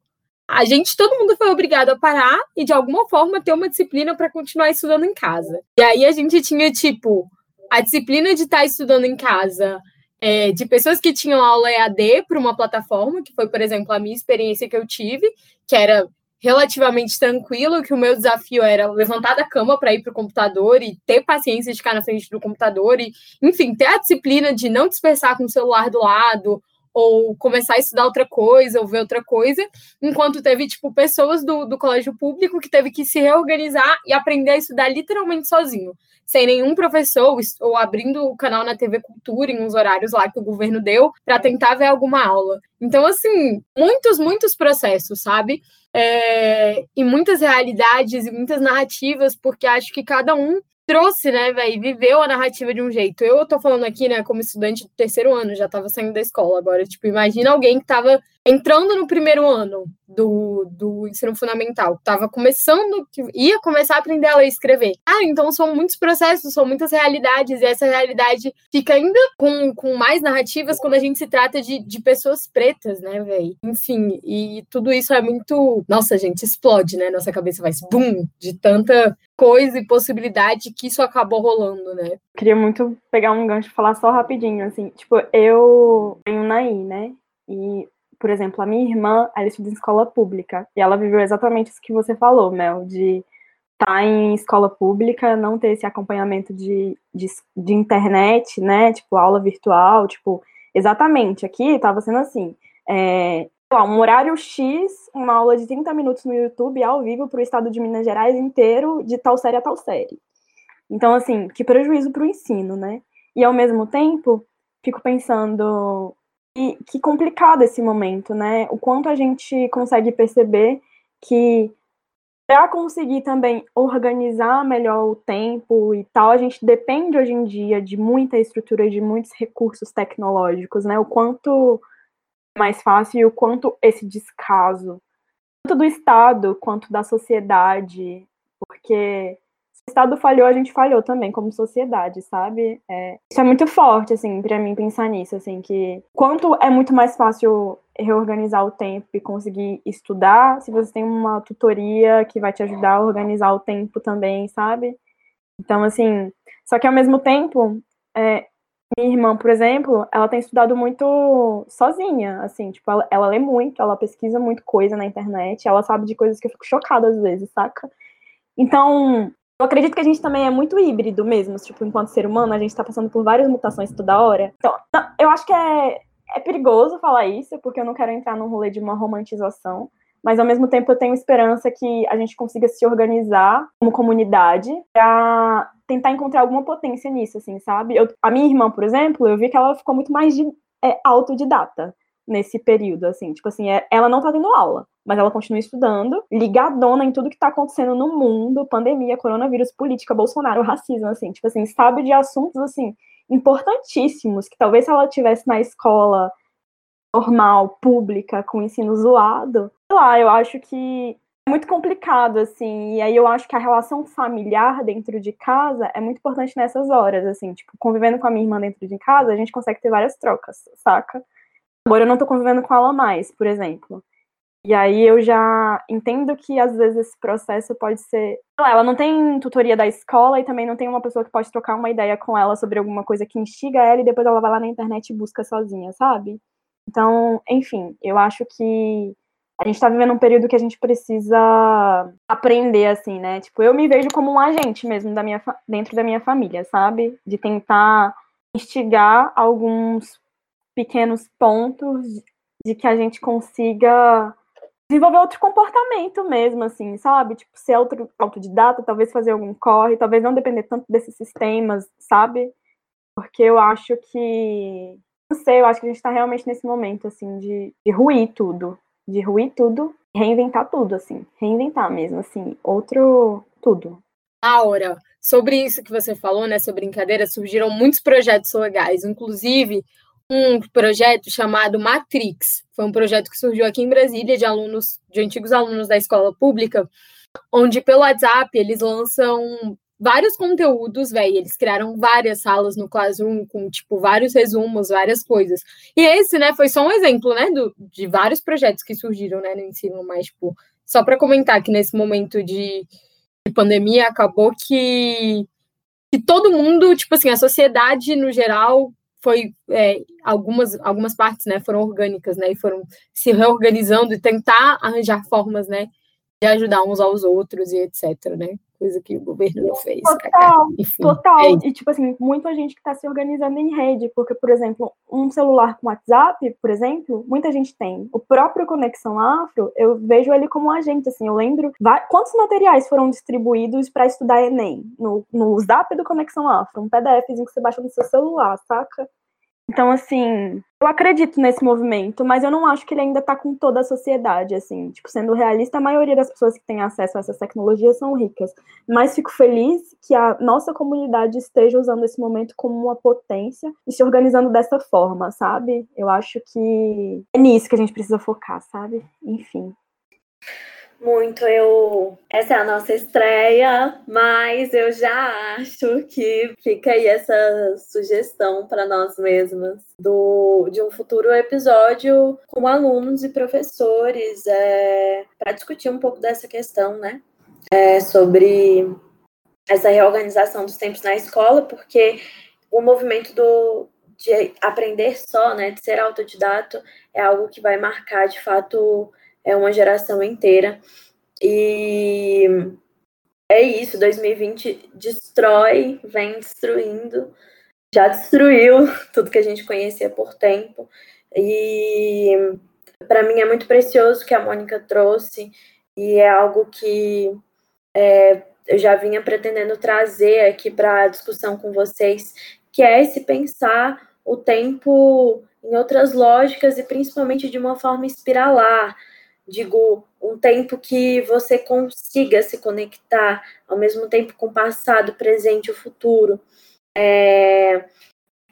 Speaker 2: a gente, todo mundo foi obrigado a parar e, de alguma forma, ter uma disciplina para continuar estudando em casa. E aí a gente tinha, tipo, a disciplina de estar tá estudando em casa, é, de pessoas que tinham aula EAD para uma plataforma, que foi, por exemplo, a minha experiência que eu tive, que era relativamente tranquilo, que o meu desafio era levantar da cama para ir para o computador e ter paciência de ficar na frente do computador e, enfim, ter a disciplina de não dispersar com o celular do lado ou começar a estudar outra coisa, ou ver outra coisa, enquanto teve, tipo, pessoas do, do colégio público que teve que se reorganizar e aprender a estudar literalmente sozinho, sem nenhum professor, ou abrindo o canal na TV Cultura em uns horários lá que o governo deu, para tentar ver alguma aula. Então, assim, muitos, muitos processos, sabe? É, e muitas realidades e muitas narrativas, porque acho que cada um trouxe, né, velho, viveu a narrativa de um jeito. Eu tô falando aqui, né, como estudante do terceiro ano, já tava saindo da escola agora. Tipo, imagina alguém que tava entrando no primeiro ano do, do ensino fundamental, estava começando, ia começar a aprender a ler e escrever. Ah, então são muitos processos, são muitas realidades, e essa realidade fica ainda com, com mais narrativas quando a gente se trata de, de pessoas pretas, né, velho? Enfim, e tudo isso é muito. Nossa, gente, explode, né? Nossa cabeça faz bum de tanta coisa e possibilidade que isso acabou rolando, né?
Speaker 3: Queria muito pegar um gancho e falar só rapidinho, assim, tipo, eu tenho Naí, né? E por exemplo, a minha irmã, ela estuda em escola pública, e ela viveu exatamente isso que você falou, Mel, de estar tá em escola pública, não ter esse acompanhamento de, de, de internet, né, tipo, aula virtual, tipo, exatamente, aqui estava sendo assim, é, um horário X, uma aula de 30 minutos no YouTube, ao vivo, para o estado de Minas Gerais inteiro, de tal série a tal série. Então, assim, que prejuízo para o ensino, né? E, ao mesmo tempo, fico pensando, e que complicado esse momento, né? O quanto a gente consegue perceber que para conseguir também organizar melhor o tempo e tal, a gente depende hoje em dia de muita estrutura, de muitos recursos tecnológicos, né? O quanto é mais fácil e o quanto esse descaso, tanto do Estado quanto da sociedade, porque o Estado falhou, a gente falhou também como sociedade, sabe? É, isso é muito forte, assim, para mim pensar nisso, assim, que quanto é muito mais fácil reorganizar o tempo e conseguir estudar se você tem uma tutoria que vai te ajudar a organizar o tempo também, sabe? Então, assim, só que ao mesmo tempo, é, minha irmã, por exemplo, ela tem estudado muito sozinha, assim, tipo, ela, ela lê muito, ela pesquisa muito coisa na internet, ela sabe de coisas que eu fico chocada às vezes, saca? Então, eu acredito que a gente também é muito híbrido mesmo, tipo, enquanto ser humano, a gente tá passando por várias mutações toda hora. Então, eu acho que é, é perigoso falar isso, porque eu não quero entrar num rolê de uma romantização, mas ao mesmo tempo eu tenho esperança que a gente consiga se organizar como comunidade para tentar encontrar alguma potência nisso, assim, sabe? Eu, a minha irmã, por exemplo, eu vi que ela ficou muito mais de, é, autodidata nesse período, assim, tipo assim, é, ela não tá tendo aula, mas ela continua estudando, ligadona em tudo que tá acontecendo no mundo, pandemia, coronavírus, política, Bolsonaro, racismo, assim, tipo assim, sabe de assuntos, assim, importantíssimos, que talvez se ela tivesse na escola normal, pública, com ensino zoado, sei lá, eu acho que é muito complicado, assim, e aí eu acho que a relação familiar dentro de casa é muito importante nessas horas, assim, tipo, convivendo com a minha irmã dentro de casa, a gente consegue ter várias trocas, saca? Agora eu não tô convivendo com ela mais, por exemplo. E aí eu já entendo que às vezes esse processo pode ser. Ela não tem tutoria da escola e também não tem uma pessoa que pode trocar uma ideia com ela sobre alguma coisa que instiga ela e depois ela vai lá na internet e busca sozinha, sabe? Então, enfim, eu acho que a gente tá vivendo um período que a gente precisa aprender, assim, né? Tipo, eu me vejo como um agente mesmo da minha, dentro da minha família, sabe? De tentar instigar alguns pequenos pontos de que a gente consiga desenvolver outro comportamento mesmo, assim, sabe? Tipo, ser outro, autodidata, talvez fazer algum corre, talvez não depender tanto desses sistemas, sabe? Porque eu acho que. Não sei, eu acho que a gente está realmente nesse momento, assim, de, de ruir tudo. De ruir tudo, reinventar tudo, assim. Reinventar mesmo, assim. Outro. Tudo.
Speaker 2: Aura, sobre isso que você falou, né? Sobre brincadeira, surgiram muitos projetos legais, inclusive um projeto chamado Matrix. Foi um projeto que surgiu aqui em Brasília de alunos, de antigos alunos da escola pública, onde pelo WhatsApp eles lançam vários conteúdos, velho. Eles criaram várias salas no Classroom com, tipo, vários resumos, várias coisas. E esse, né, foi só um exemplo, né, do, de vários projetos que surgiram, né, no ensino, mas, tipo, só para comentar que nesse momento de, de pandemia acabou que, que todo mundo, tipo assim, a sociedade no geral foi é, algumas algumas partes né foram orgânicas né e foram se reorganizando e tentar arranjar formas né de ajudar uns aos outros e etc né coisa que o governo não fez.
Speaker 3: Total, Enfim, total. É e, tipo assim, muita gente que está se organizando em rede, porque, por exemplo, um celular com WhatsApp, por exemplo, muita gente tem. O próprio Conexão Afro, eu vejo ele como um agente, assim, eu lembro quantos materiais foram distribuídos para estudar Enem no, no Zap do Conexão Afro, um PDFzinho que você baixa no seu celular, saca? Então, assim, eu acredito nesse movimento, mas eu não acho que ele ainda está com toda a sociedade, assim. Tipo, sendo realista, a maioria das pessoas que têm acesso a essas tecnologias são ricas. Mas fico feliz que a nossa comunidade esteja usando esse momento como uma potência e se organizando dessa forma, sabe? Eu acho que é nisso que a gente precisa focar, sabe? Enfim
Speaker 1: muito. Eu essa é a nossa estreia, mas eu já acho que fica aí essa sugestão para nós mesmas do de um futuro episódio com alunos e professores é, para discutir um pouco dessa questão, né? É, sobre essa reorganização dos tempos na escola, porque o movimento do, de aprender só, né, de ser autodidato, é algo que vai marcar de fato é uma geração inteira. E é isso, 2020 destrói, vem destruindo, já destruiu tudo que a gente conhecia por tempo. E para mim é muito precioso que a Mônica trouxe, e é algo que é, eu já vinha pretendendo trazer aqui para a discussão com vocês, que é esse pensar o tempo em outras lógicas e principalmente de uma forma espiralar digo, um tempo que você consiga se conectar ao mesmo tempo com o passado, presente e o futuro. É,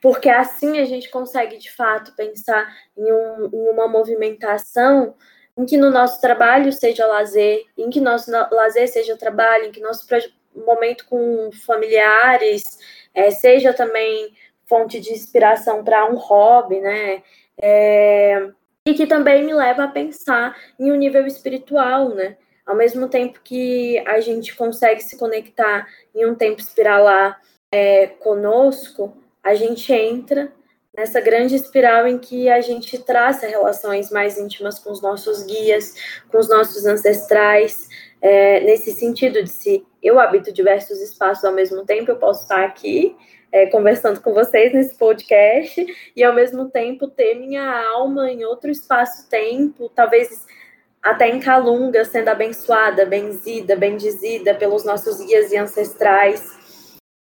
Speaker 1: porque assim a gente consegue de fato pensar em, um, em, uma movimentação em que no nosso trabalho seja lazer, em que nosso lazer seja trabalho, em que nosso momento com familiares é, seja também fonte de inspiração para um hobby, né? É, e que também me leva a pensar em um nível espiritual, né? Ao mesmo tempo que a gente consegue se conectar em um tempo espiralar é, conosco, a gente entra nessa grande espiral em que a gente traça relações mais íntimas com os nossos guias, com os nossos ancestrais, é, nesse sentido de se eu habito diversos espaços ao mesmo tempo, eu posso estar aqui é, conversando com vocês nesse podcast e ao mesmo tempo ter minha alma em outro espaço-tempo, talvez até em Calunga, sendo abençoada, benzida, bendizida pelos nossos guias e ancestrais.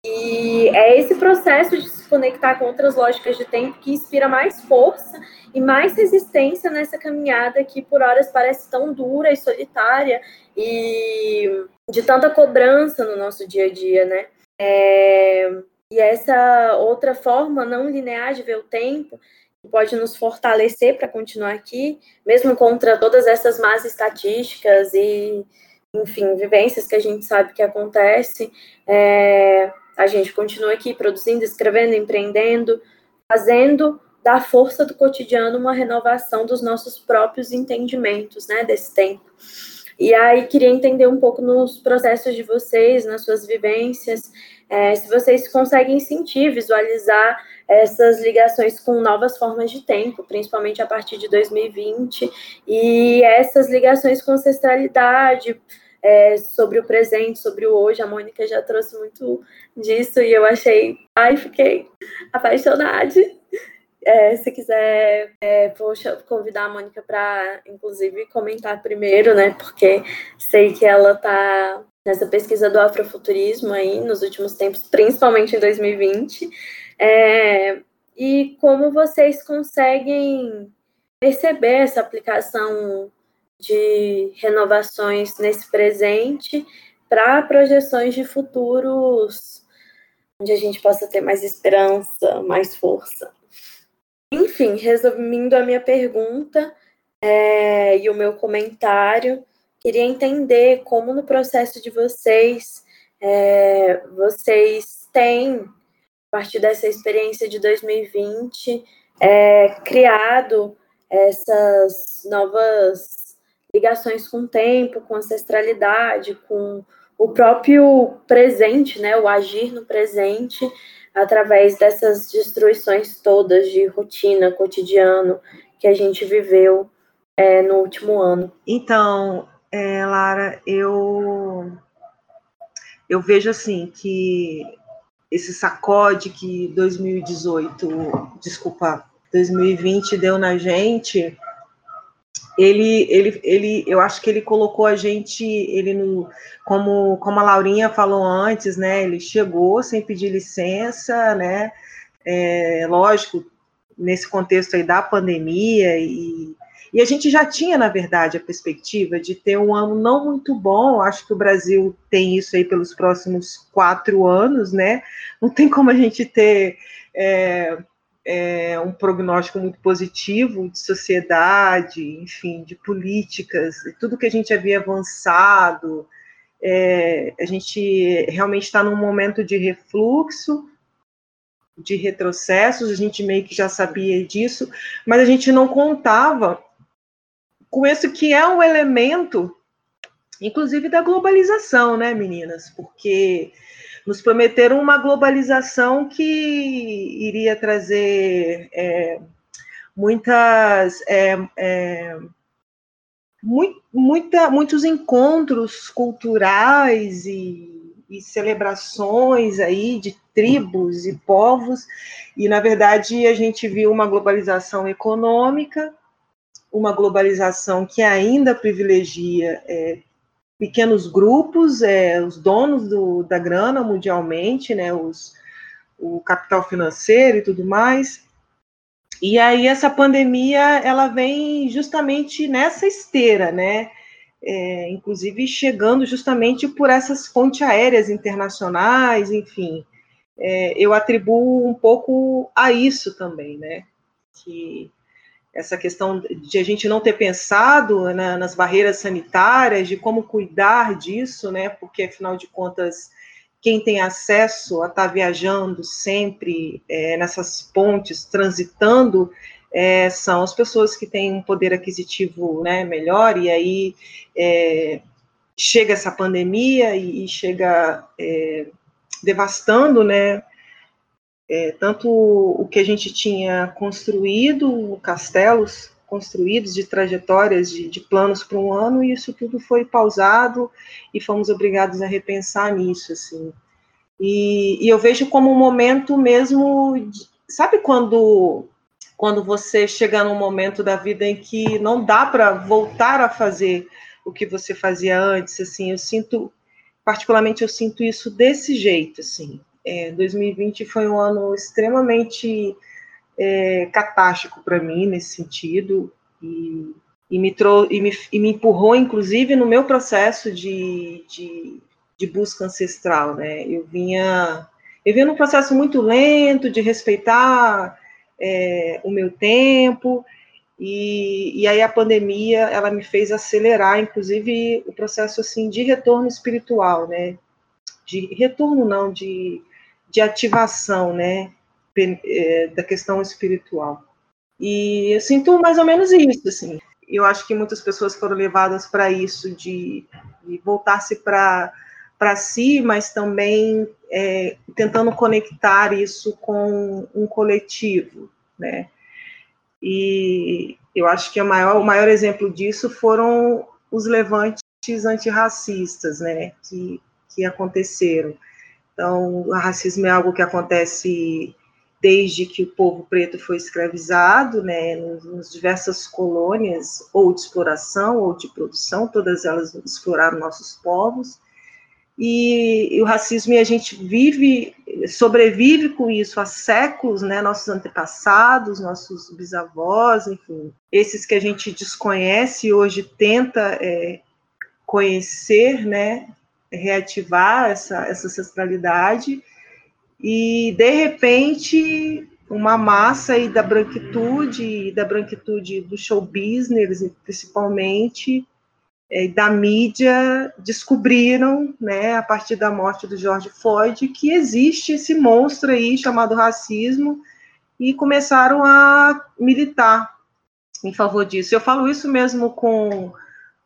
Speaker 1: E é esse processo de se conectar com outras lógicas de tempo que inspira mais força e mais resistência nessa caminhada que por horas parece tão dura e solitária e de tanta cobrança no nosso dia a dia, né? É, e essa outra forma não linear de ver o tempo pode nos fortalecer para continuar aqui, mesmo contra todas essas más estatísticas e, enfim, vivências que a gente sabe que acontece. É, a gente continua aqui produzindo, escrevendo, empreendendo, fazendo da força do cotidiano uma renovação dos nossos próprios entendimentos, né, desse tempo. E aí queria entender um pouco nos processos de vocês, nas suas vivências, é, se vocês conseguem sentir, visualizar essas ligações com novas formas de tempo, principalmente a partir de 2020, e essas ligações com ancestralidade, é, sobre o presente, sobre o hoje. A Mônica já trouxe muito disso e eu achei, ai, fiquei apaixonada. É, se quiser, é, poxa, convidar a Mônica para, inclusive, comentar primeiro, né? Porque sei que ela está nessa pesquisa do afrofuturismo aí nos últimos tempos, principalmente em 2020. É, e como vocês conseguem perceber essa aplicação de renovações nesse presente para projeções de futuros onde a gente possa ter mais esperança, mais força. Enfim, resumindo a minha pergunta é, e o meu comentário, queria entender como no processo de vocês é, vocês têm, a partir dessa experiência de 2020, é, criado essas novas ligações com o tempo, com ancestralidade, com o próprio presente, né, o agir no presente, através dessas destruições todas de rotina, cotidiano que a gente viveu é, no último ano.
Speaker 4: Então, é, Lara, eu eu vejo assim que esse sacode que 2018, desculpa, 2020 deu na gente, ele, ele, ele, eu acho que ele colocou a gente, ele no, como, como a Laurinha falou antes, né? Ele chegou sem pedir licença, né? É, lógico, nesse contexto aí da pandemia e, e a gente já tinha, na verdade, a perspectiva de ter um ano não muito bom. Acho que o Brasil tem isso aí pelos próximos quatro anos, né? Não tem como a gente ter é, é, um prognóstico muito positivo de sociedade, enfim, de políticas, tudo que a gente havia avançado. É, a gente realmente está num momento de refluxo, de retrocessos, a gente meio que já sabia disso, mas a gente não contava com isso que é um elemento, inclusive da globalização, né, meninas? Porque nos prometeram uma globalização que iria trazer é, muitas é, é, muito, muita, muitos encontros culturais e, e, celebrações aí de tribos e povos e na verdade a gente viu uma globalização econômica uma globalização que ainda privilegia é, pequenos grupos, é, os donos do, da grana mundialmente, né, os, o capital financeiro e tudo mais. E aí essa pandemia ela vem justamente nessa esteira, né? É, inclusive chegando justamente por essas pontes aéreas internacionais, enfim. É, eu atribuo um pouco a isso também, né? Que essa questão de a gente não ter pensado né, nas barreiras sanitárias, de como cuidar disso, né? Porque afinal de contas, quem tem acesso a estar tá viajando sempre é, nessas pontes, transitando, é, são as pessoas que têm um poder aquisitivo né, melhor, e aí é, chega essa pandemia e, e chega é, devastando né, é, tanto o que a gente tinha construído, castelos construídos de trajetórias, de, de planos para um ano, e isso tudo foi pausado e fomos obrigados a repensar nisso, assim. E, e eu vejo como um momento mesmo, de, sabe quando quando você chega num momento da vida em que não dá para voltar a fazer o que você fazia antes, assim, eu sinto, particularmente eu sinto isso desse jeito, assim, é, 2020 foi um ano extremamente é, catástico para mim nesse sentido e, e me, trou e, me, e me empurrou, inclusive, no meu processo de, de, de busca ancestral, né? Eu vinha, eu vinha num processo muito lento de respeitar é, o meu tempo e, e aí a pandemia ela me fez acelerar, inclusive, o processo assim de retorno espiritual, né? De retorno não, de de ativação, né, é, da questão espiritual. E eu sinto mais ou menos isso, assim. Eu acho que muitas pessoas foram levadas para isso, de, de voltar-se para para si, mas também é, tentando conectar isso com um coletivo, né? E eu acho que maior, o maior exemplo disso foram os levantes antirracistas, né, que, que aconteceram. Então, o racismo é algo que acontece desde que o povo preto foi escravizado, né, nas diversas colônias, ou de exploração, ou de produção, todas elas exploraram nossos povos, e, e, o racismo, e a gente vive, sobrevive com isso há séculos, né, nossos antepassados, nossos bisavós, enfim, esses que a gente desconhece e hoje tenta é, conhecer, né, reativar essa, essa ancestralidade e de repente uma massa aí da branquitude da branquitude do show business principalmente é, da mídia descobriram, né, a partir da morte do George Floyd, que existe esse monstro aí chamado racismo e começaram a militar em favor disso. Eu falo isso mesmo com,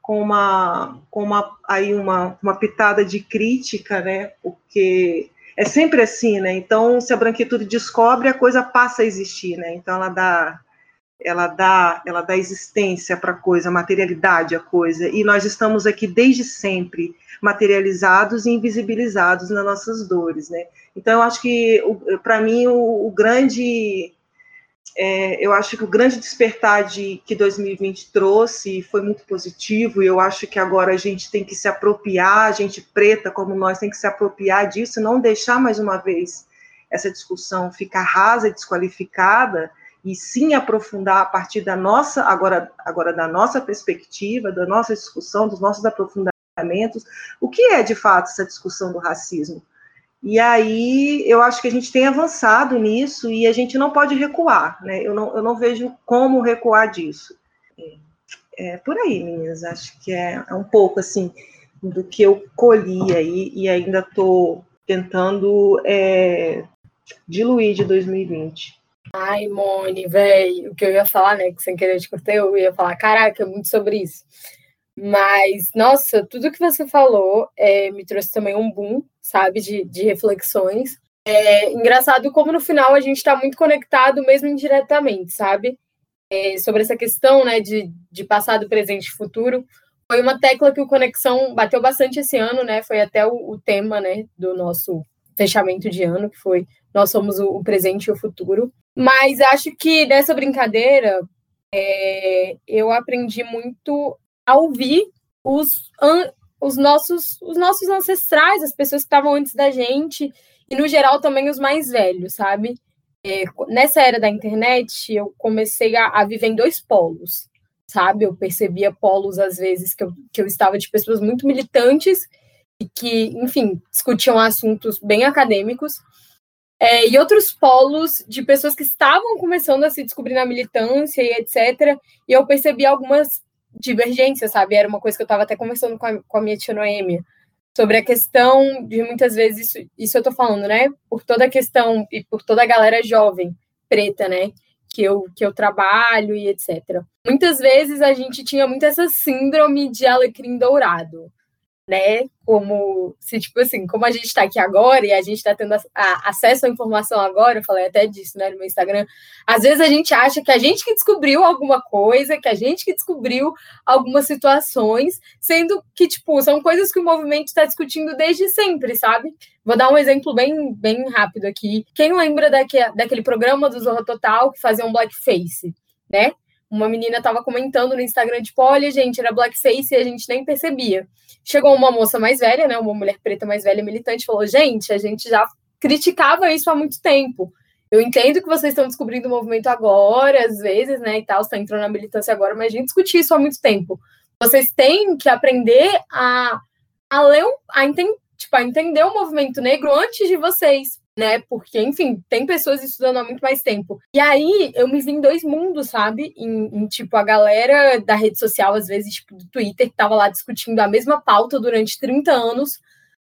Speaker 4: com uma com uma aí uma, uma pitada de crítica, né? Porque é sempre assim, né? Então, se a branquitude descobre, a coisa passa a existir, né? Então ela dá ela dá, ela dá existência para a coisa, materialidade à coisa, e nós estamos aqui desde sempre materializados e invisibilizados nas nossas dores, né? Então, eu acho que, para mim, o, o grande, é, eu acho que o grande despertar de, que 2020 trouxe foi muito positivo, e eu acho que agora a gente tem que se apropriar, a gente preta como nós tem que se apropriar disso, não deixar mais uma vez essa discussão ficar rasa e desqualificada, e sim aprofundar a partir da nossa, agora, agora da nossa perspectiva, da nossa discussão, dos nossos aprofundamentos, o que é de fato essa discussão do racismo. E aí eu acho que a gente tem avançado nisso e a gente não pode recuar, né? Eu não, eu não vejo como recuar disso. É, é por aí, meninas, acho que é, é um pouco assim do que eu colhi aí e ainda estou tentando é, diluir de 2020.
Speaker 2: Ai, Mone, velho, o que eu ia falar, né? Que sem querer te cortei, eu ia falar, caraca, é muito sobre isso. Mas, nossa, tudo que você falou é, me trouxe também um boom, sabe, de, de reflexões. É engraçado como no final a gente está muito conectado, mesmo indiretamente, sabe? É, sobre essa questão, né, de, de passado, presente e futuro. Foi uma tecla que o Conexão bateu bastante esse ano, né? Foi até o, o tema, né, do nosso fechamento de ano, que foi nós somos o, o presente e o futuro. Mas acho que nessa brincadeira é, eu aprendi muito a ouvir os, os, nossos, os nossos ancestrais, as pessoas que estavam antes da gente, e no geral também os mais velhos, sabe? É, nessa era da internet, eu comecei a, a, viver em dois polos, sabe? Eu percebia polos, às vezes, que eu, que eu estava de pessoas muito militantes e que, enfim, discutiam assuntos bem acadêmicos, é, e outros polos de pessoas que estavam começando a se descobrir na militância e etc. E eu percebi algumas divergências, sabe? Era uma coisa que eu estava até conversando com a, com a minha tia Noêmia, sobre a questão de muitas vezes, isso, isso eu estou falando, né? Por toda a questão e por toda a galera jovem, preta, né? Que eu, que eu trabalho e etc. Muitas vezes a gente tinha muito essa síndrome de alecrim dourado né? Como se, tipo assim, como a gente está aqui agora e a gente está tendo a, a, acesso à informação agora, eu falei até disso, né, no meu Instagram. Às vezes a gente acha que a gente que descobriu alguma coisa, que a gente que descobriu algumas situações, sendo que, tipo, são coisas que o movimento está discutindo desde sempre, sabe? Vou dar um exemplo bem, bem rápido aqui. Quem lembra daque, daquele programa do Zorro Total que fazia um blackface, né? Uma menina estava comentando no Instagram, tipo, olha, gente, era blackface e a gente nem percebia. Chegou uma moça mais velha, né, uma mulher preta mais velha, militante, falou, gente, a gente já criticava isso há muito tempo. Eu entendo que vocês estão descobrindo o movimento agora, às vezes, né, e tal, está entrando na militância agora, mas a gente discutiu isso há muito tempo. Vocês têm que aprender a, a ler, a, enten, tipo, a entender o movimento negro antes de vocês, né? Porque, enfim, tem pessoas estudando há muito mais tempo. E aí eu me vi em dois mundos, sabe? Em, em, tipo, a galera da rede social, às vezes, tipo, do Twitter, que tava lá discutindo a mesma pauta durante 30 anos,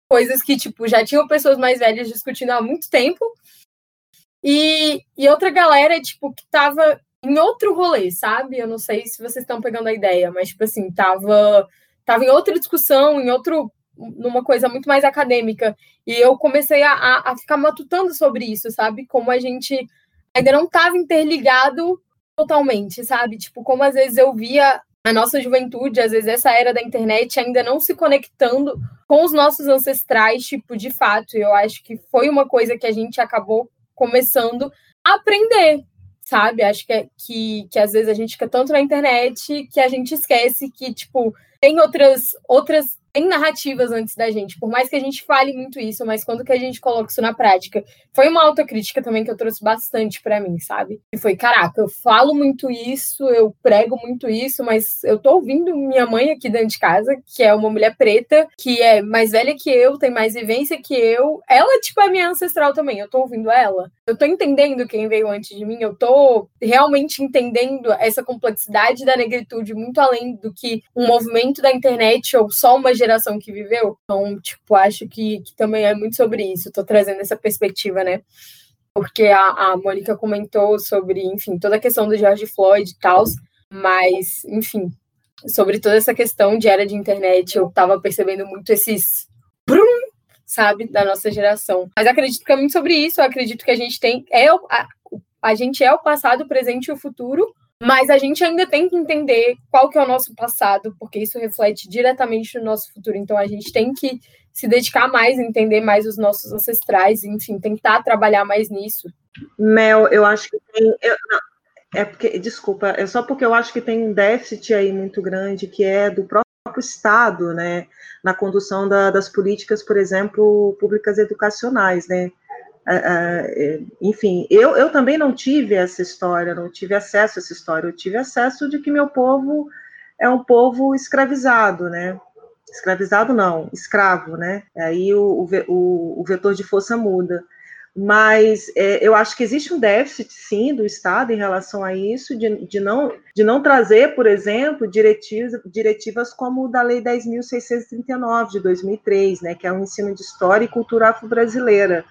Speaker 2: coisas que, tipo, já tinham pessoas mais velhas discutindo há muito tempo. E, e outra galera, tipo, que tava em outro rolê, sabe? Eu não sei se vocês estão pegando a ideia, mas, tipo assim, tava, tava em outra discussão, em outro numa coisa muito mais acadêmica. E eu comecei a, a, a ficar matutando sobre isso, sabe? Como a gente ainda não estava interligado totalmente, sabe? Tipo, como às vezes eu via a nossa juventude, às vezes essa era da internet ainda não se conectando com os nossos ancestrais, tipo, de fato. Eu acho que foi uma coisa que a gente acabou começando a aprender, sabe? Acho que, é, que, que às vezes a gente fica tanto na internet que a gente esquece que, tipo, tem outras, outras tem narrativas antes da gente, por mais que a gente fale muito isso, mas quando que a gente coloca isso na prática? Foi uma autocrítica também que eu trouxe bastante para mim, sabe? E foi, caraca, eu falo muito isso, eu prego muito isso, mas eu tô ouvindo minha mãe aqui dentro de casa, que é uma mulher preta, que é mais velha que eu, tem mais vivência que eu. Ela, tipo, é minha ancestral também, eu tô ouvindo ela. Eu tô entendendo quem veio antes de mim, eu tô realmente entendendo essa complexidade da negritude muito além do que um movimento da internet ou só uma geração que viveu? Então, tipo, acho que, que também é muito sobre isso. Estou trazendo essa perspectiva, né? Porque a, a Mônica comentou sobre, enfim, toda a questão do George Floyd e tal, mas, enfim, sobre toda essa questão de era de internet, eu estava percebendo muito esses brum, sabe, da nossa geração. Mas acredito que é muito sobre isso, eu acredito que a gente tem é a, a gente é o passado, o presente e o futuro, mas a gente ainda tem que entender qual que é o nosso passado, porque isso reflete diretamente no nosso futuro. Então a gente tem que se dedicar mais, entender mais os nossos ancestrais, enfim, tentar trabalhar mais nisso.
Speaker 4: Mel, eu acho que tem. Eu, é porque, desculpa, é só porque eu acho que tem um déficit aí muito grande que é do próprio Estado, né, na condução da, das políticas, por exemplo, públicas educacionais, né. É, enfim, eu, eu também não tive essa história, não tive acesso a essa história, eu tive acesso de que meu povo é um povo escravizado, né? Escravizado não, escravo, né? Aí o, o, o vetor de força muda. Mas é, eu acho que existe um déficit, sim, do Estado em relação a isso, de, de, não, de não trazer, por exemplo, diretivas, diretivas como da Lei 10.639, de 2003, né, que é o ensino de História e Cultura Afro-Brasileira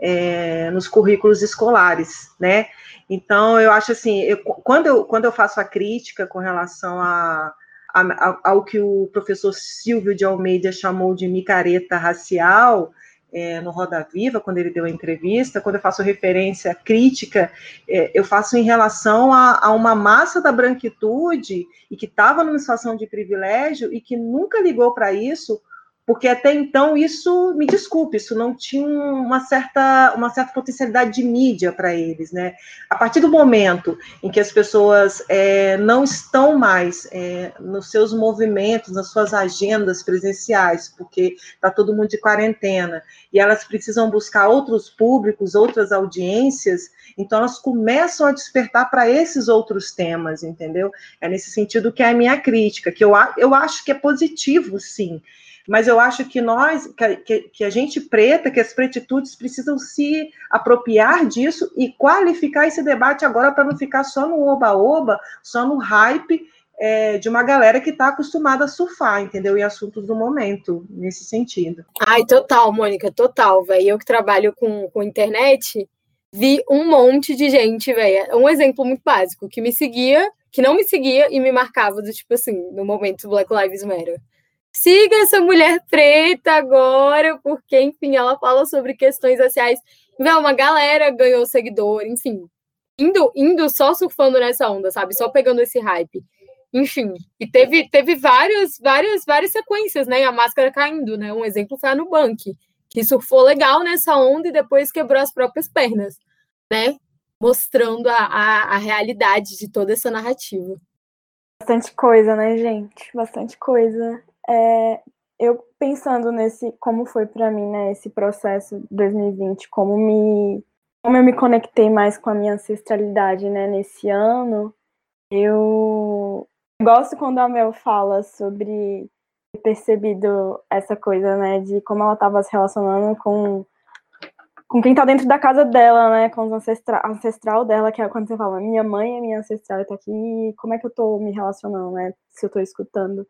Speaker 4: é, nos currículos escolares, né? Então, eu acho assim, eu, quando, eu, quando eu faço a crítica com relação a, a, ao que o professor Silvio de Almeida chamou de micareta racial, é, no Roda Viva, quando ele deu a entrevista, quando eu faço referência crítica, é, eu faço em relação a, a, uma massa da branquitude e que estava numa situação de privilégio e que nunca ligou para isso porque até então isso, me desculpe, isso não tinha uma certa, uma certa potencialidade de mídia para eles, né? A partir do momento em que as pessoas é, não estão mais é, nos seus movimentos, nas suas agendas presenciais, porque está todo mundo de quarentena, e elas precisam buscar outros públicos, outras audiências, então elas começam a despertar para esses outros temas, entendeu? É nesse sentido que é a minha crítica, que eu, eu acho que é positivo, sim, mas eu acho que nós, que, que, a gente preta, que as pretitudes precisam se apropriar disso e qualificar esse debate agora para não ficar só no oba-oba, só no hype é, de uma galera que está acostumada a surfar, entendeu? Em assuntos do momento, nesse sentido.
Speaker 2: Ai, total, Mônica, total, velho. Eu que trabalho com, com internet, vi um monte de gente, velho. Um exemplo muito básico, que me seguia, que não me seguia e me marcava do tipo assim, no momento Black Lives Matter siga essa mulher preta agora, porque, enfim, ela fala sobre questões raciais. Uma galera ganhou seguidor, enfim. Indo, indo só surfando nessa onda, sabe? Só pegando esse hype. Enfim, e teve, teve várias, várias, várias sequências, né? A máscara caindo, né? Um exemplo foi a Nubank, que surfou legal nessa onda e depois quebrou as próprias pernas, né? Mostrando a, a, a realidade de toda essa narrativa.
Speaker 3: Bastante coisa, né, gente? Bastante coisa. É, eu pensando nesse, como foi para mim, né, esse processo 2020, como me, como eu me conectei mais com a minha ancestralidade, né, nesse ano, eu gosto quando a Mel fala sobre percebido essa coisa, né, de como ela estava se relacionando com com quem tá dentro da casa dela, né, com os ancestra ancestral dela, que é quando você fala, minha mãe é minha ancestral, tá aqui, como é que eu tô me relacionando, né, se eu tô escutando.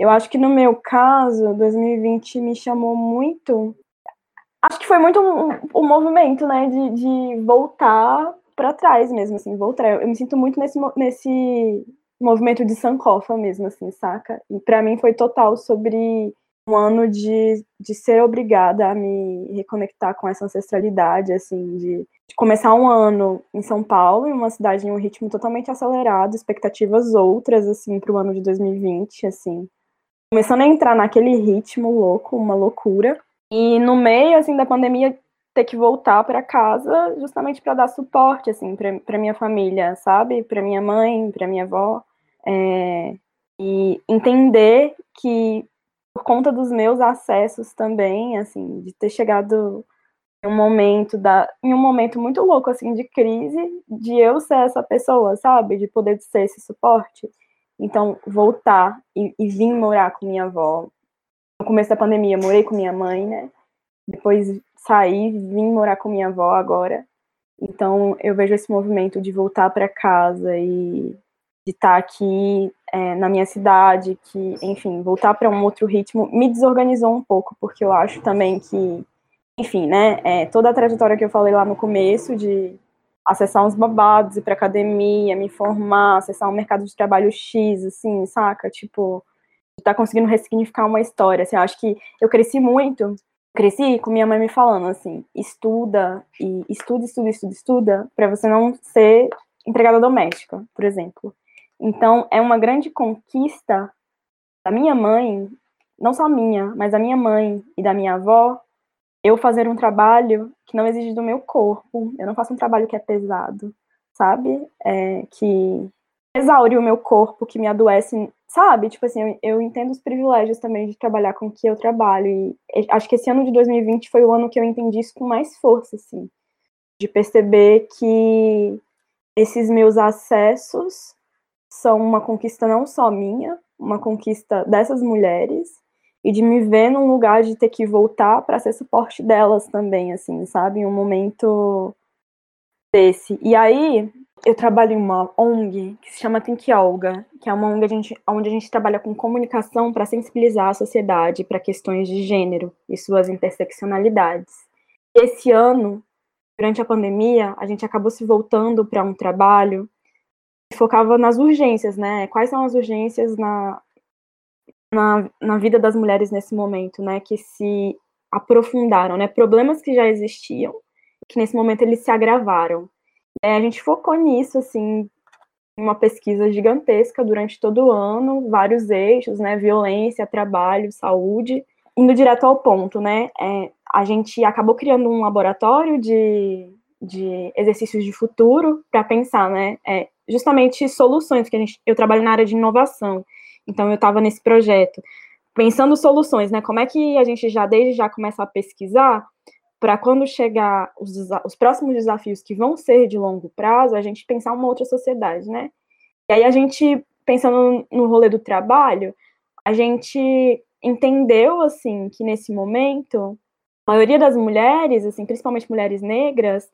Speaker 3: Eu acho que no meu caso, 2020 me chamou muito. Acho que foi muito um, um movimento, né, de, de voltar para trás mesmo, assim, voltar. Eu me sinto muito nesse, nesse movimento de Sankofa mesmo, assim, saca? E para mim foi total sobre um ano de, de ser obrigada a me reconectar com essa ancestralidade, assim, de, de começar um ano em São Paulo, em uma cidade em um ritmo totalmente acelerado, expectativas outras, assim, para o ano de 2020, assim começando a entrar naquele ritmo louco, uma loucura. E no meio assim da pandemia ter que voltar para casa justamente para dar suporte assim para minha família, sabe? Para minha mãe, para minha avó. É, e entender que por conta dos meus acessos também, assim, de ter chegado em um momento da em um momento muito louco assim de crise, de eu ser essa pessoa, sabe? De poder ser esse suporte. Então, voltar e, e vir morar com minha avó. No começo da pandemia, morei com minha mãe, né? Depois saí, vim morar com minha avó agora. Então, eu vejo esse movimento de voltar para casa e de estar tá aqui é, na minha cidade, que, enfim, voltar para um outro ritmo me desorganizou um pouco, porque eu acho também que, enfim, né, é, toda a trajetória que eu falei lá no começo de acessar uns babados, ir para academia, me formar, acessar um mercado de trabalho X, assim, saca? Tipo, tá conseguindo ressignificar uma história, assim, eu acho que eu cresci muito, cresci com minha mãe me falando, assim, estuda, e estuda, estuda, estuda, estuda, para você não ser empregada doméstica, por exemplo. Então, é uma grande conquista da minha mãe, não só minha, mas da minha mãe e da minha avó, eu fazer um trabalho que não exige do meu corpo. Eu não faço um trabalho que é pesado, sabe? É, que exaure o meu corpo, que me adoece, sabe? Tipo assim, eu, eu, entendo os privilégios também de trabalhar com o que eu trabalho. E acho que esse ano de 2020 foi o ano que eu entendi isso com mais força, assim. De perceber que esses meus acessos são uma conquista não só minha, uma conquista dessas mulheres, e de me ver num lugar de ter que voltar para ser suporte delas também, assim, sabe? Em um momento desse. E aí, eu trabalho em uma ONG que se chama Think Olga, que é uma ONG a gente, onde a gente trabalha com comunicação para sensibilizar a sociedade para questões de gênero e suas interseccionalidades. Esse ano, durante a pandemia, a gente acabou se voltando para um trabalho focava nas urgências, né? Quais são as urgências na, na, na vida das mulheres nesse momento, né? Que se aprofundaram, né? Problemas que já existiam, que nesse momento eles se agravaram. É, a gente focou nisso, assim, uma pesquisa gigantesca durante todo o ano, vários eixos, né? Violência, trabalho, saúde, indo direto ao ponto, né? É, a gente acabou criando um laboratório de, de exercícios de futuro para pensar, né? É, justamente soluções, que a gente, eu trabalho na área de inovação, então eu estava nesse projeto, pensando soluções, né? Como é que a gente já desde já começa a pesquisar para quando chegar os, os próximos desafios que vão ser de longo prazo, a gente pensar uma outra sociedade, né? E aí a gente, pensando no rolê do trabalho, a gente entendeu, assim, que nesse momento, a maioria das mulheres, assim, principalmente mulheres negras,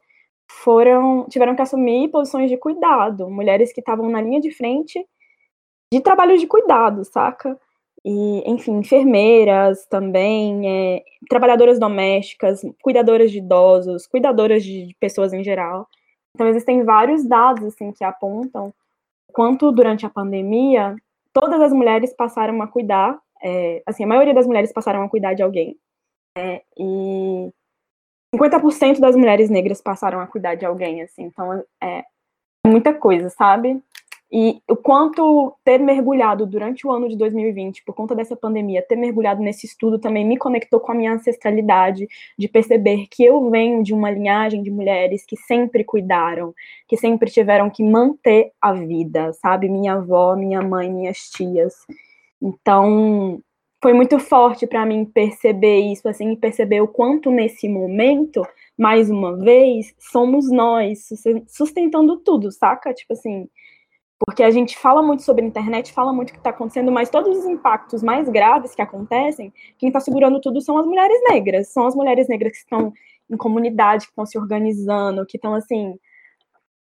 Speaker 3: foram tiveram que assumir posições de cuidado, mulheres que estavam na linha de frente de trabalho de cuidado, saca? E, enfim, enfermeiras também, é, trabalhadoras domésticas, cuidadoras de idosos, cuidadoras de, de pessoas em geral. Então, existem vários dados, assim, que apontam quanto durante a pandemia, todas as mulheres passaram a cuidar, é, assim, a maioria das mulheres passaram a cuidar de alguém, é, e 50% das mulheres negras passaram a cuidar de alguém, assim, então é muita coisa, sabe? E o quanto ter mergulhado durante o ano de 2020, por conta dessa pandemia, ter mergulhado nesse estudo também me conectou com a minha ancestralidade, de perceber que eu venho de uma linhagem de mulheres que sempre cuidaram, que sempre tiveram que manter a vida, sabe? Minha avó, minha mãe, minhas tias. Então, foi muito forte para mim perceber isso, assim, perceber o quanto nesse momento, mais uma vez, somos nós sustentando tudo, saca? Tipo assim, porque a gente fala muito sobre a internet, fala muito o que está acontecendo, mas todos os impactos mais graves que acontecem, quem está segurando tudo são as mulheres negras, são as mulheres negras que estão em comunidade, que estão se organizando, que estão assim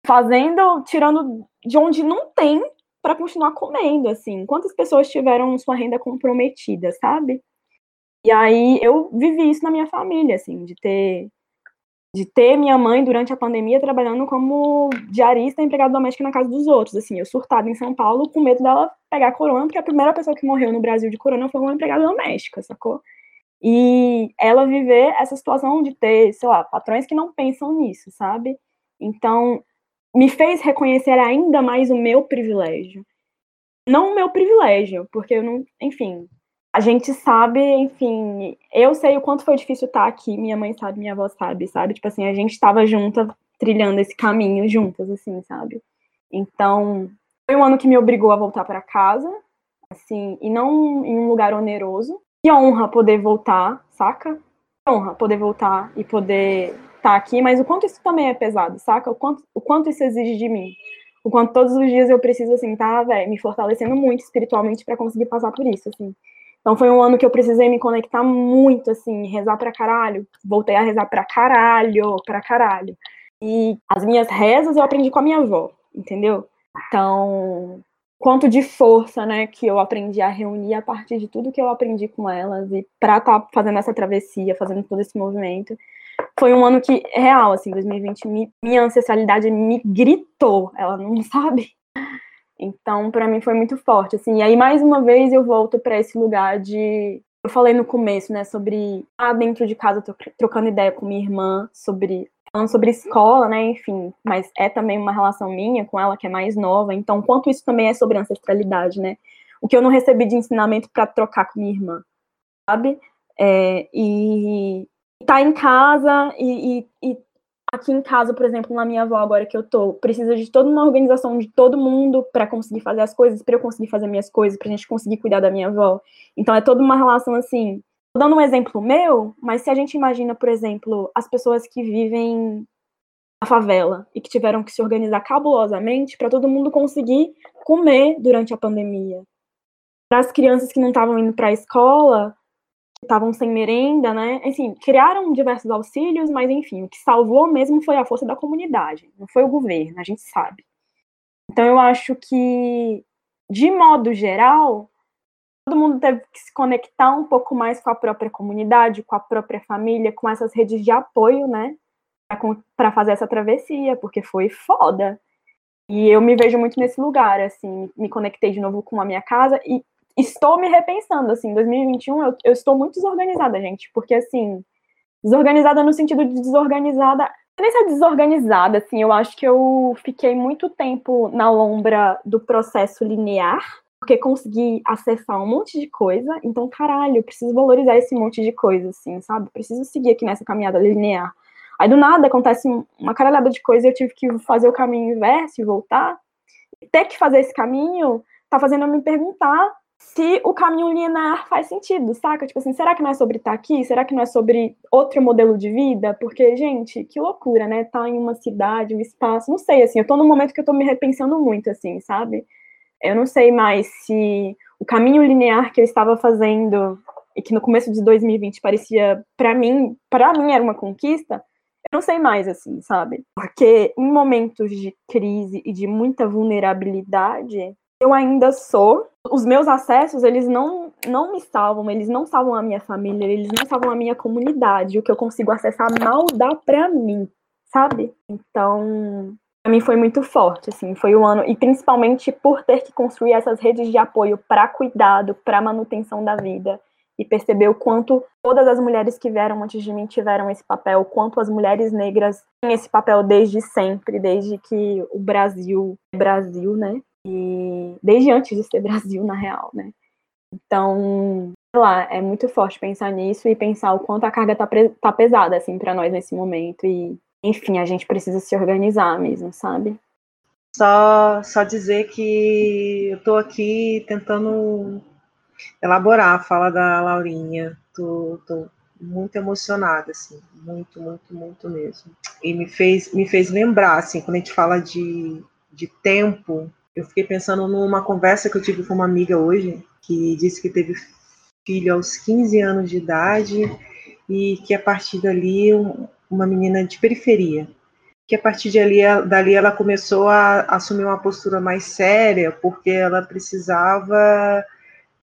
Speaker 3: fazendo, tirando de onde não tem para continuar comendo, assim. Quantas pessoas tiveram sua renda comprometida, sabe? E aí eu vivi isso na minha família, assim, de ter de ter minha mãe durante a pandemia trabalhando como diarista empregada doméstica na casa dos outros, assim, eu surtada em São Paulo com medo dela pegar corona, porque a primeira pessoa que morreu no Brasil de corona foi uma empregada doméstica, sacou? E ela viver essa situação de ter, sei lá, patrões que não pensam nisso, sabe? Então, me fez reconhecer ainda mais o meu privilégio. Não o meu privilégio, porque eu não, enfim, a gente sabe, enfim, eu sei o quanto foi difícil estar aqui, minha mãe sabe, minha avó sabe, sabe? Tipo assim, a gente estava junta, trilhando esse caminho juntas, assim, sabe? Então, foi um ano que me obrigou a voltar para casa, assim, e não em um lugar oneroso. Que honra poder voltar, saca? Que honra poder voltar e poder estar tá aqui, mas o quanto isso também é pesado, saca? O quanto, o quanto isso exige de mim. O quanto todos os dias eu preciso, assim, tá, velho, me fortalecendo muito espiritualmente para conseguir passar por isso, assim. Então foi um ano que eu precisei me conectar muito, assim, rezar pra caralho. Voltei a rezar pra caralho, pra caralho. E as minhas rezas eu aprendi com a minha avó, entendeu? Então, quanto de força, né, que eu aprendi a reunir a partir de tudo que eu aprendi com elas e para estar tá fazendo essa travessia, fazendo todo esse movimento. Foi um ano que, real, assim, 2020, me, minha ancestralidade me gritou, ela não sabe. Então, para mim foi muito forte, assim. E aí, mais uma vez, eu volto para esse lugar de. Eu falei no começo, né, sobre estar dentro de casa trocando ideia com minha irmã, sobre falando sobre escola, né, enfim, mas é também uma relação minha com ela que é mais nova, então quanto isso também é sobre ancestralidade, né? O que eu não recebi de ensinamento para trocar com minha irmã, sabe? É, e tá em casa e, e, e, aqui em casa, por exemplo, na minha avó agora que eu tô, precisa de toda uma organização de todo mundo para conseguir fazer as coisas, para eu conseguir fazer minhas coisas, pra gente conseguir cuidar da minha avó. Então é toda uma relação assim, dando um exemplo meu, mas se a gente imagina, por exemplo, as pessoas que vivem na favela e que tiveram que se organizar cabulosamente para todo mundo conseguir comer durante a pandemia. Para as crianças que não estavam indo para a escola, estavam sem merenda, né? Enfim, criaram diversos auxílios, mas enfim, o que salvou mesmo foi a força da comunidade, não foi o governo, a gente sabe. Então eu acho que, de modo geral, todo mundo teve que se conectar um pouco mais com a própria comunidade, com a própria família, com essas redes de apoio, né? Para fazer essa travessia, porque foi foda. E eu me vejo muito nesse lugar, assim, me conectei de novo com a minha casa e estou me repensando, assim, 2021 eu, eu estou muito desorganizada, gente, porque, assim, desorganizada no sentido de desorganizada, nem ser desorganizada, assim, eu acho que eu fiquei muito tempo na lombra do processo linear, porque consegui acessar um monte de coisa, então, caralho, eu preciso valorizar esse monte de coisa, assim, sabe? Preciso seguir aqui nessa caminhada linear. Aí, do nada, acontece uma caralhada de coisa e eu tive que fazer o caminho inverso e voltar. Ter que fazer esse caminho tá fazendo eu me perguntar se o caminho linear faz sentido, saca? Tipo assim, será que não é sobre estar tá aqui? Será que não é sobre outro modelo de vida? Porque, gente, que loucura, né? Tá em uma cidade, um espaço, não sei, assim, eu tô num momento que eu tô me repensando muito, assim, sabe? Eu não sei mais se o caminho linear que eu estava fazendo e que no começo de 2020 parecia para mim, para mim era uma conquista, eu não sei mais assim, sabe? Porque em momentos de crise e de muita vulnerabilidade, eu ainda sou. Os meus acessos, eles não não me salvam, eles não salvam a minha família, eles não salvam a minha comunidade. O que eu consigo acessar mal dá para mim, sabe? Então, para mim foi muito forte, assim, foi o um ano, e principalmente por ter que construir essas redes de apoio para cuidado, para manutenção da vida, e perceber o quanto todas as mulheres que vieram antes de mim tiveram esse papel, o quanto as mulheres negras têm esse papel desde sempre, desde que o Brasil é Brasil, né? E desde antes de ser Brasil, na real, né? Então, sei lá, é muito forte pensar nisso e pensar o quanto a carga tá, tá pesada, assim, para nós nesse momento, e enfim, a gente precisa se organizar mesmo, sabe?
Speaker 4: Só, só dizer que eu tô aqui tentando elaborar a fala da Laurinha. Tô, tô muito emocionada, assim, muito, muito, muito mesmo. E me fez, me fez lembrar, assim, quando a gente fala de, de tempo, eu fiquei pensando numa conversa que eu tive com uma amiga hoje, que disse que teve filho aos 15 anos de idade e que a partir dali uma menina de periferia, que a partir de ali, dali ela começou a assumir uma postura mais séria, porque ela precisava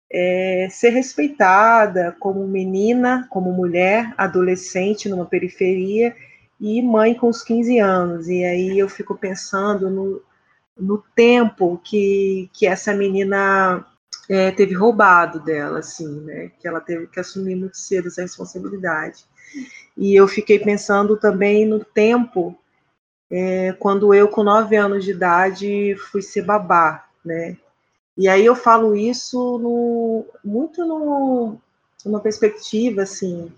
Speaker 4: é, ser respeitada como menina, como mulher, adolescente numa periferia e mãe com os 15 anos. E aí eu fico pensando no, no tempo que, que essa menina é, teve roubado dela, assim, né? Que ela teve que assumir muito cedo essa responsabilidade. E eu fiquei pensando também no tempo é, quando eu, com nove anos de idade, fui ser babá, né? E aí eu falo isso no, muito no, numa perspectiva, assim,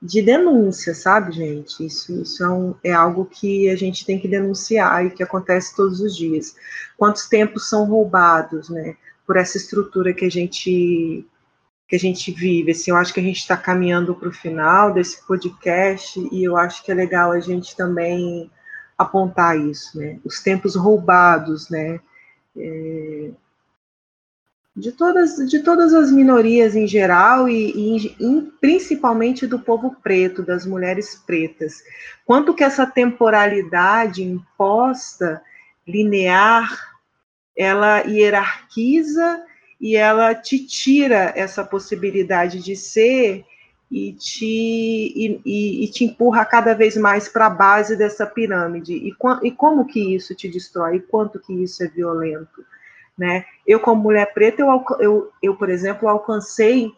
Speaker 4: de denúncia, sabe, gente? Isso, isso é, um, é, algo que a gente tem que denunciar e que acontece todos os dias. Quantos tempos são roubados, né? Por essa estrutura que a gente que a gente vive. Assim, eu acho que a gente está caminhando para o final desse podcast e eu acho que é legal a gente também apontar isso, né? Os tempos roubados, né? É, de todas, de todas as minorias em geral e, e, e, principalmente do povo preto, das mulheres pretas. Quanto que essa temporalidade imposta, linear, ela hierarquiza e ela te tira essa possibilidade de ser e te, e, e, te empurra cada vez mais para a base dessa pirâmide. E, e como que isso te destrói? E quanto que isso é violento? Né? Eu, como mulher preta, eu, eu, eu por exemplo, alcancei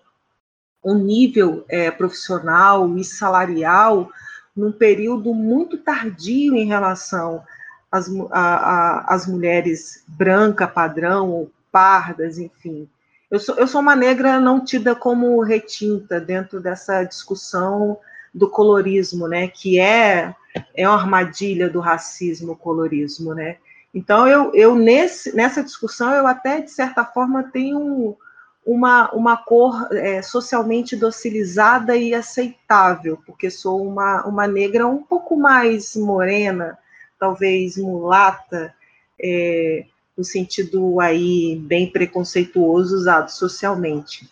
Speaker 4: um nível é, profissional e salarial num período muito tardio em relação às, a, a, às mulheres branca, padrão, ou pardas, enfim. Eu sou, eu sou uma negra não tida como retinta dentro dessa discussão do colorismo, né, que é, é uma armadilha do racismo, o colorismo, né. Então, eu, eu nesse, nessa discussão, eu até, de certa forma, tenho uma, uma cor é, socialmente docilizada e aceitável, porque sou uma, uma negra um pouco mais morena, talvez mulata, é, no sentido aí bem preconceituoso usado socialmente.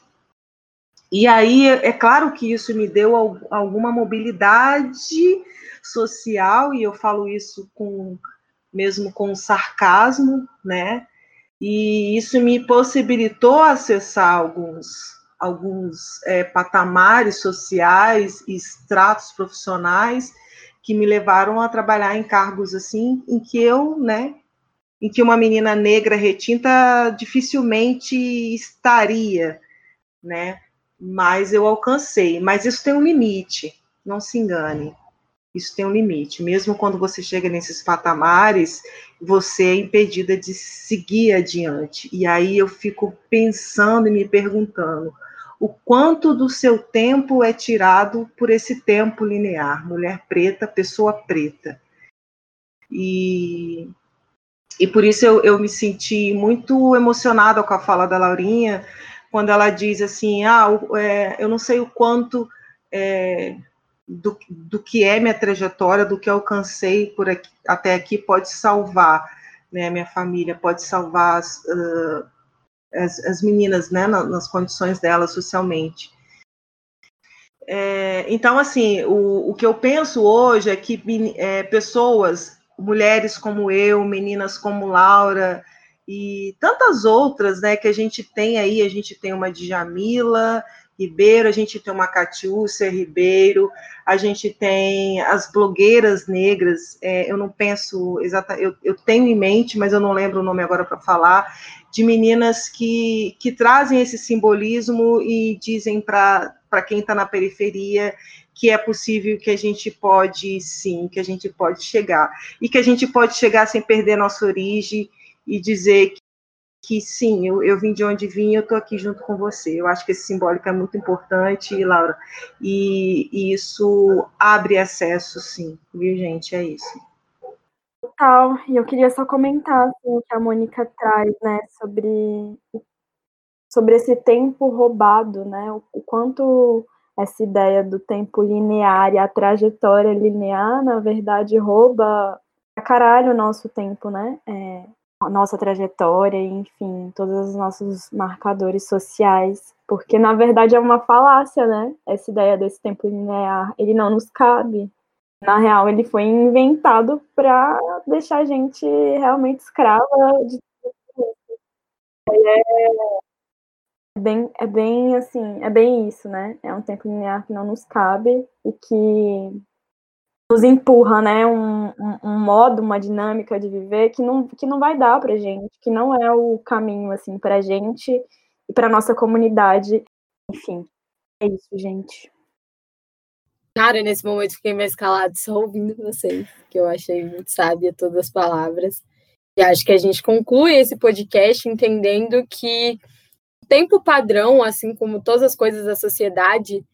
Speaker 4: E aí, é claro que isso me deu alguma mobilidade social, e eu falo isso com mesmo com sarcasmo, né? E isso me possibilitou acessar alguns, alguns é, patamares sociais e estratos profissionais que me levaram a trabalhar em cargos assim, em que eu, né, em que uma menina negra retinta dificilmente estaria, né? Mas eu alcancei. Mas isso tem um limite, não se engane. Isso tem um limite. Mesmo quando você chega nesses patamares, você é impedida de seguir adiante. E aí eu fico pensando e me perguntando: o quanto do seu tempo é tirado por esse tempo linear, mulher preta, pessoa preta. E e por isso eu, eu me senti muito emocionada com a fala da Laurinha, quando ela diz assim: ah, é, eu não sei o quanto é, do, do que é minha trajetória, do que alcancei por aqui, até aqui, pode salvar né, minha família, pode salvar as, uh, as, as, meninas né, nas condições delas socialmente. É, então, assim, o, o que eu penso hoje é que é, pessoas mulheres como eu, meninas como Laura e tantas outras, né, que a gente tem aí, a gente tem uma Djamila Ribeiro, a gente tem uma Catiúcia Ribeiro, a gente tem as blogueiras negras, é, eu não penso exatamente, eu, eu, tenho em mente, mas eu não lembro o nome agora para falar, de meninas que, que trazem esse simbolismo e dizem para quem está na periferia que é possível que a gente pode, sim, que a gente pode chegar. E que a gente pode chegar sem perder nossa origem e dizer que, sim, eu, eu, vim de onde vim, eu estou aqui junto com você. Eu acho que esse simbólico é muito importante, Laura, e, e isso abre acesso, sim, viu, gente? É isso.
Speaker 3: Total, e eu queria só comentar assim, o que a Mônica traz, né, sobre, sobre esse tempo roubado, né, o, o quanto essa ideia do tempo linear e a trajetória linear, na verdade, rouba a caralho o nosso tempo, né? É, a nossa trajetória, enfim, todos os nossos marcadores sociais, porque na verdade é uma falácia, né? Essa ideia desse tempo linear, ele não nos cabe. Na real, ele foi inventado para deixar a gente realmente escrava de é, bem, é bem assim, é bem isso, né? É um tempo linear que não nos cabe e que nos empurra, né? Um, um, um modo, uma dinâmica de viver que não, que não vai dar pra gente, que não é o caminho, assim, pra gente e pra nossa comunidade. Enfim, é isso, gente.
Speaker 2: Cara, nesse momento fiquei mais calado só ouvindo vocês, que eu achei muito sábia todas as palavras. E acho que a gente conclui esse podcast entendendo que tempo padrão, assim como todas as coisas da sociedade,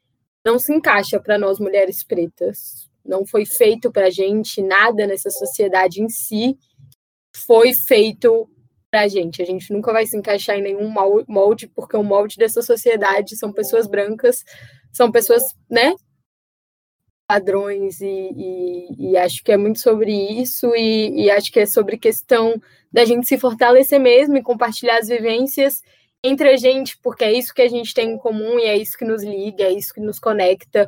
Speaker 2: não se encaixa para nós mulheres pretas. Não foi feito para gente, nada nessa sociedade em si foi feito para gente. A gente nunca vai se encaixar em nenhum molde, porque o molde dessa sociedade são pessoas brancas, são pessoas, né? Padrões, e, e, e acho que é muito sobre isso, e, e acho que é sobre questão da gente se fortalecer mesmo e compartilhar as vivências entre a gente, porque é isso que a gente tem em comum e é isso que nos liga, é isso que nos conecta.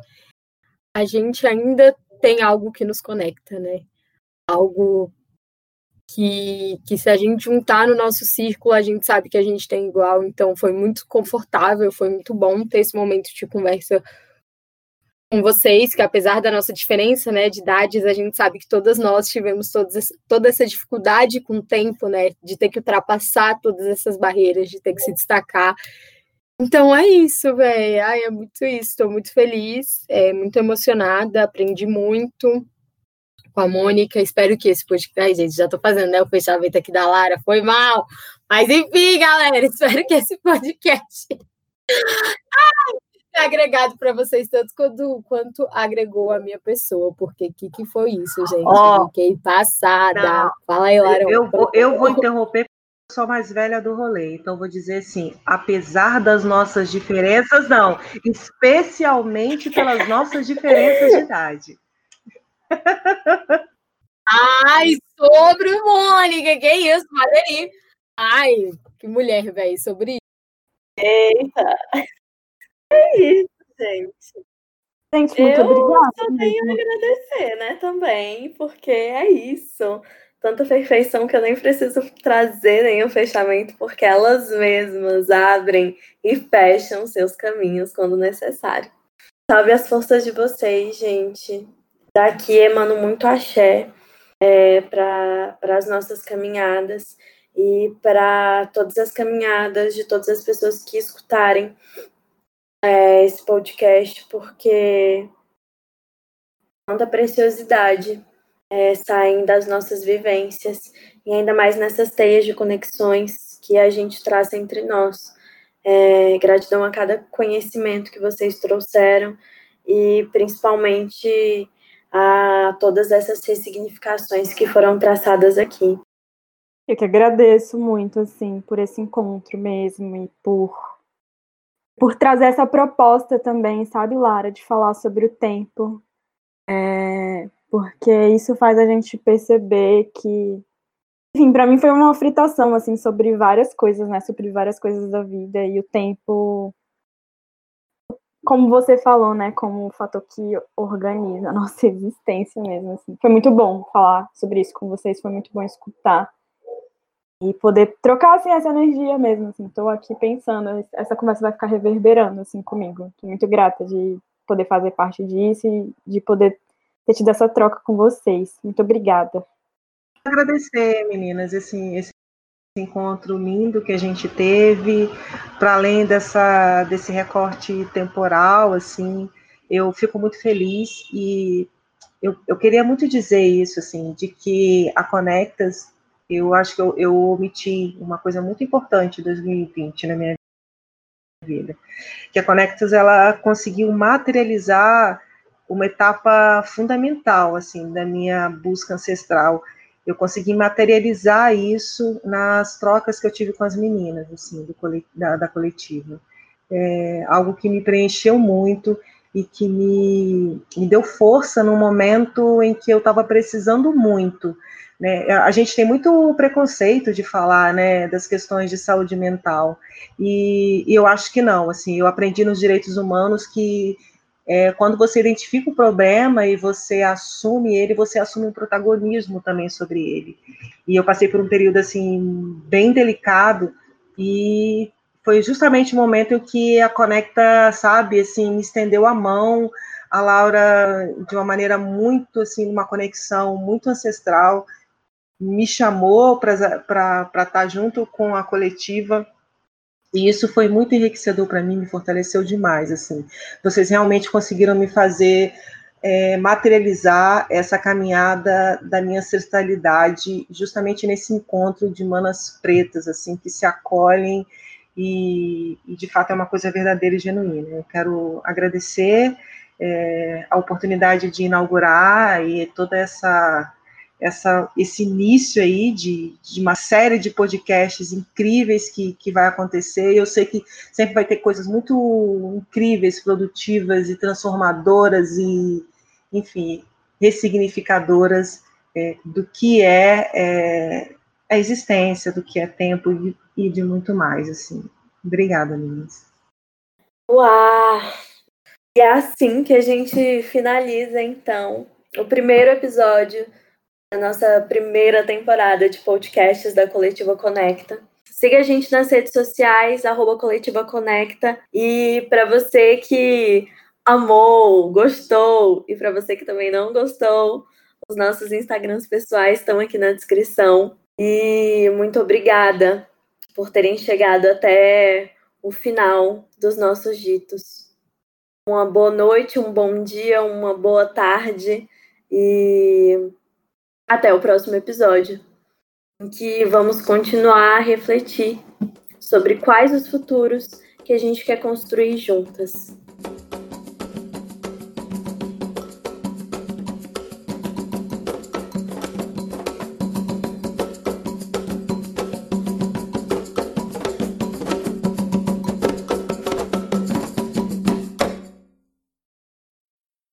Speaker 2: A gente ainda tem algo que nos conecta, né? Algo que, que se a gente juntar no nosso círculo, a gente sabe que a gente tem igual. Então foi muito confortável, foi muito bom ter esse momento de conversa com vocês, que apesar da nossa diferença, né, de idades, a gente sabe que todas nós tivemos todas, toda essa dificuldade com o tempo, né, de ter que ultrapassar todas essas barreiras, de ter que se destacar. Então é isso, velho. Ai, é muito isso. Estou muito feliz, é, muito emocionada, aprendi muito com a Mônica. Espero que esse podcast. Ai, gente, já estou fazendo, né? O fechamento aqui da Lara. Foi mal. Mas enfim, galera, espero que esse podcast. Ai, agregado para vocês tanto quanto, quanto agregou a minha pessoa, porque o que, que foi isso, gente? Oh, Fiquei passada. Não,
Speaker 4: Fala aí, Lara. Eu, vou, eu vou interromper eu sou mais velha do rolê, então vou dizer assim, apesar das nossas diferenças, não, especialmente pelas nossas diferenças de idade.
Speaker 2: Ai, sobre o Mônica, que isso, Madeirinha. Ai, que mulher, velho, sobre isso.
Speaker 1: Eita. É isso, gente.
Speaker 3: Gente, muito eu obrigada.
Speaker 1: Eu tenho a agradecer, né, também, porque é isso. Tanta perfeição que eu nem preciso trazer nenhum fechamento, porque elas mesmas abrem e fecham seus caminhos quando necessário. Salve as forças de vocês, gente. Daqui emano muito axé é, para as nossas caminhadas e para todas as caminhadas de todas as pessoas que escutarem é, esse podcast, porque tanta preciosidade é, saem das nossas vivências e ainda mais nessas teias de conexões que a gente traz entre nós. É, gratidão a cada conhecimento que vocês trouxeram e principalmente a todas essas ressignificações que foram traçadas aqui.
Speaker 3: Eu que agradeço muito, assim, por esse encontro mesmo e por por trazer essa proposta também, sabe, Lara, de falar sobre o tempo, é, porque isso faz a gente perceber que, enfim, para mim foi uma fritação, assim, sobre várias coisas, né, sobre várias coisas da vida, e o tempo, como você falou, né, como um fator que organiza a nossa existência mesmo, assim. Foi muito bom falar sobre isso com vocês, foi muito bom escutar e poder trocar assim essa energia mesmo, assim. Tô aqui pensando, essa conversa vai ficar reverberando assim comigo. Tô muito grata de poder fazer parte disso e de poder ter tido essa troca com vocês. Muito obrigada.
Speaker 4: Agradecer, meninas, esse, esse encontro lindo que a gente teve, para além dessa desse recorte temporal, assim, eu fico muito feliz e eu, eu queria muito dizer isso, assim, de que a Conectas eu acho que eu, eu omiti uma coisa muito importante em 2020 na minha vida, que a Conectas ela conseguiu materializar uma etapa fundamental assim da minha busca ancestral. Eu consegui materializar isso nas trocas que eu tive com as meninas assim do, da, da coletiva. É algo que me preencheu muito e que me, me deu força no momento em que eu estava precisando muito né? A gente tem muito preconceito de falar né, das questões de saúde mental, e, e eu acho que não. Assim, eu aprendi nos direitos humanos que é, quando você identifica o problema e você assume ele, você assume um protagonismo também sobre ele. E eu passei por um período assim bem delicado e foi justamente o momento que a Conecta, sabe, assim, me estendeu a mão, a Laura de uma maneira muito assim, uma conexão muito ancestral me chamou para estar junto com a coletiva e isso foi muito enriquecedor para mim, me fortaleceu demais. Assim, vocês realmente conseguiram me fazer é, materializar essa caminhada da minha ancestralidade, justamente nesse encontro de manas pretas, assim, que se acolhem e, e de fato é uma coisa verdadeira e genuína. Eu quero agradecer é, a oportunidade de inaugurar e toda essa essa, esse início aí de, de, uma série de podcasts incríveis que, que vai acontecer. Eu sei que sempre vai ter coisas muito incríveis, produtivas e transformadoras e, enfim, ressignificadoras é, do que é, é, a existência, do que é tempo e, e de muito mais, assim. Obrigada, meninas.
Speaker 1: Uau! E é assim que a gente finaliza, então, o primeiro episódio a nossa primeira temporada de podcasts da Coletiva Conecta. Siga a gente nas redes sociais, arroba Coletiva Conecta. E para você que amou, gostou, e para você que também não gostou, os nossos Instagrams pessoais estão aqui na descrição. E muito obrigada por terem chegado até o final dos nossos ditos. Uma boa noite, um bom dia, uma boa tarde e até o próximo episódio, em que vamos continuar a refletir sobre quais os futuros que a gente quer construir juntas.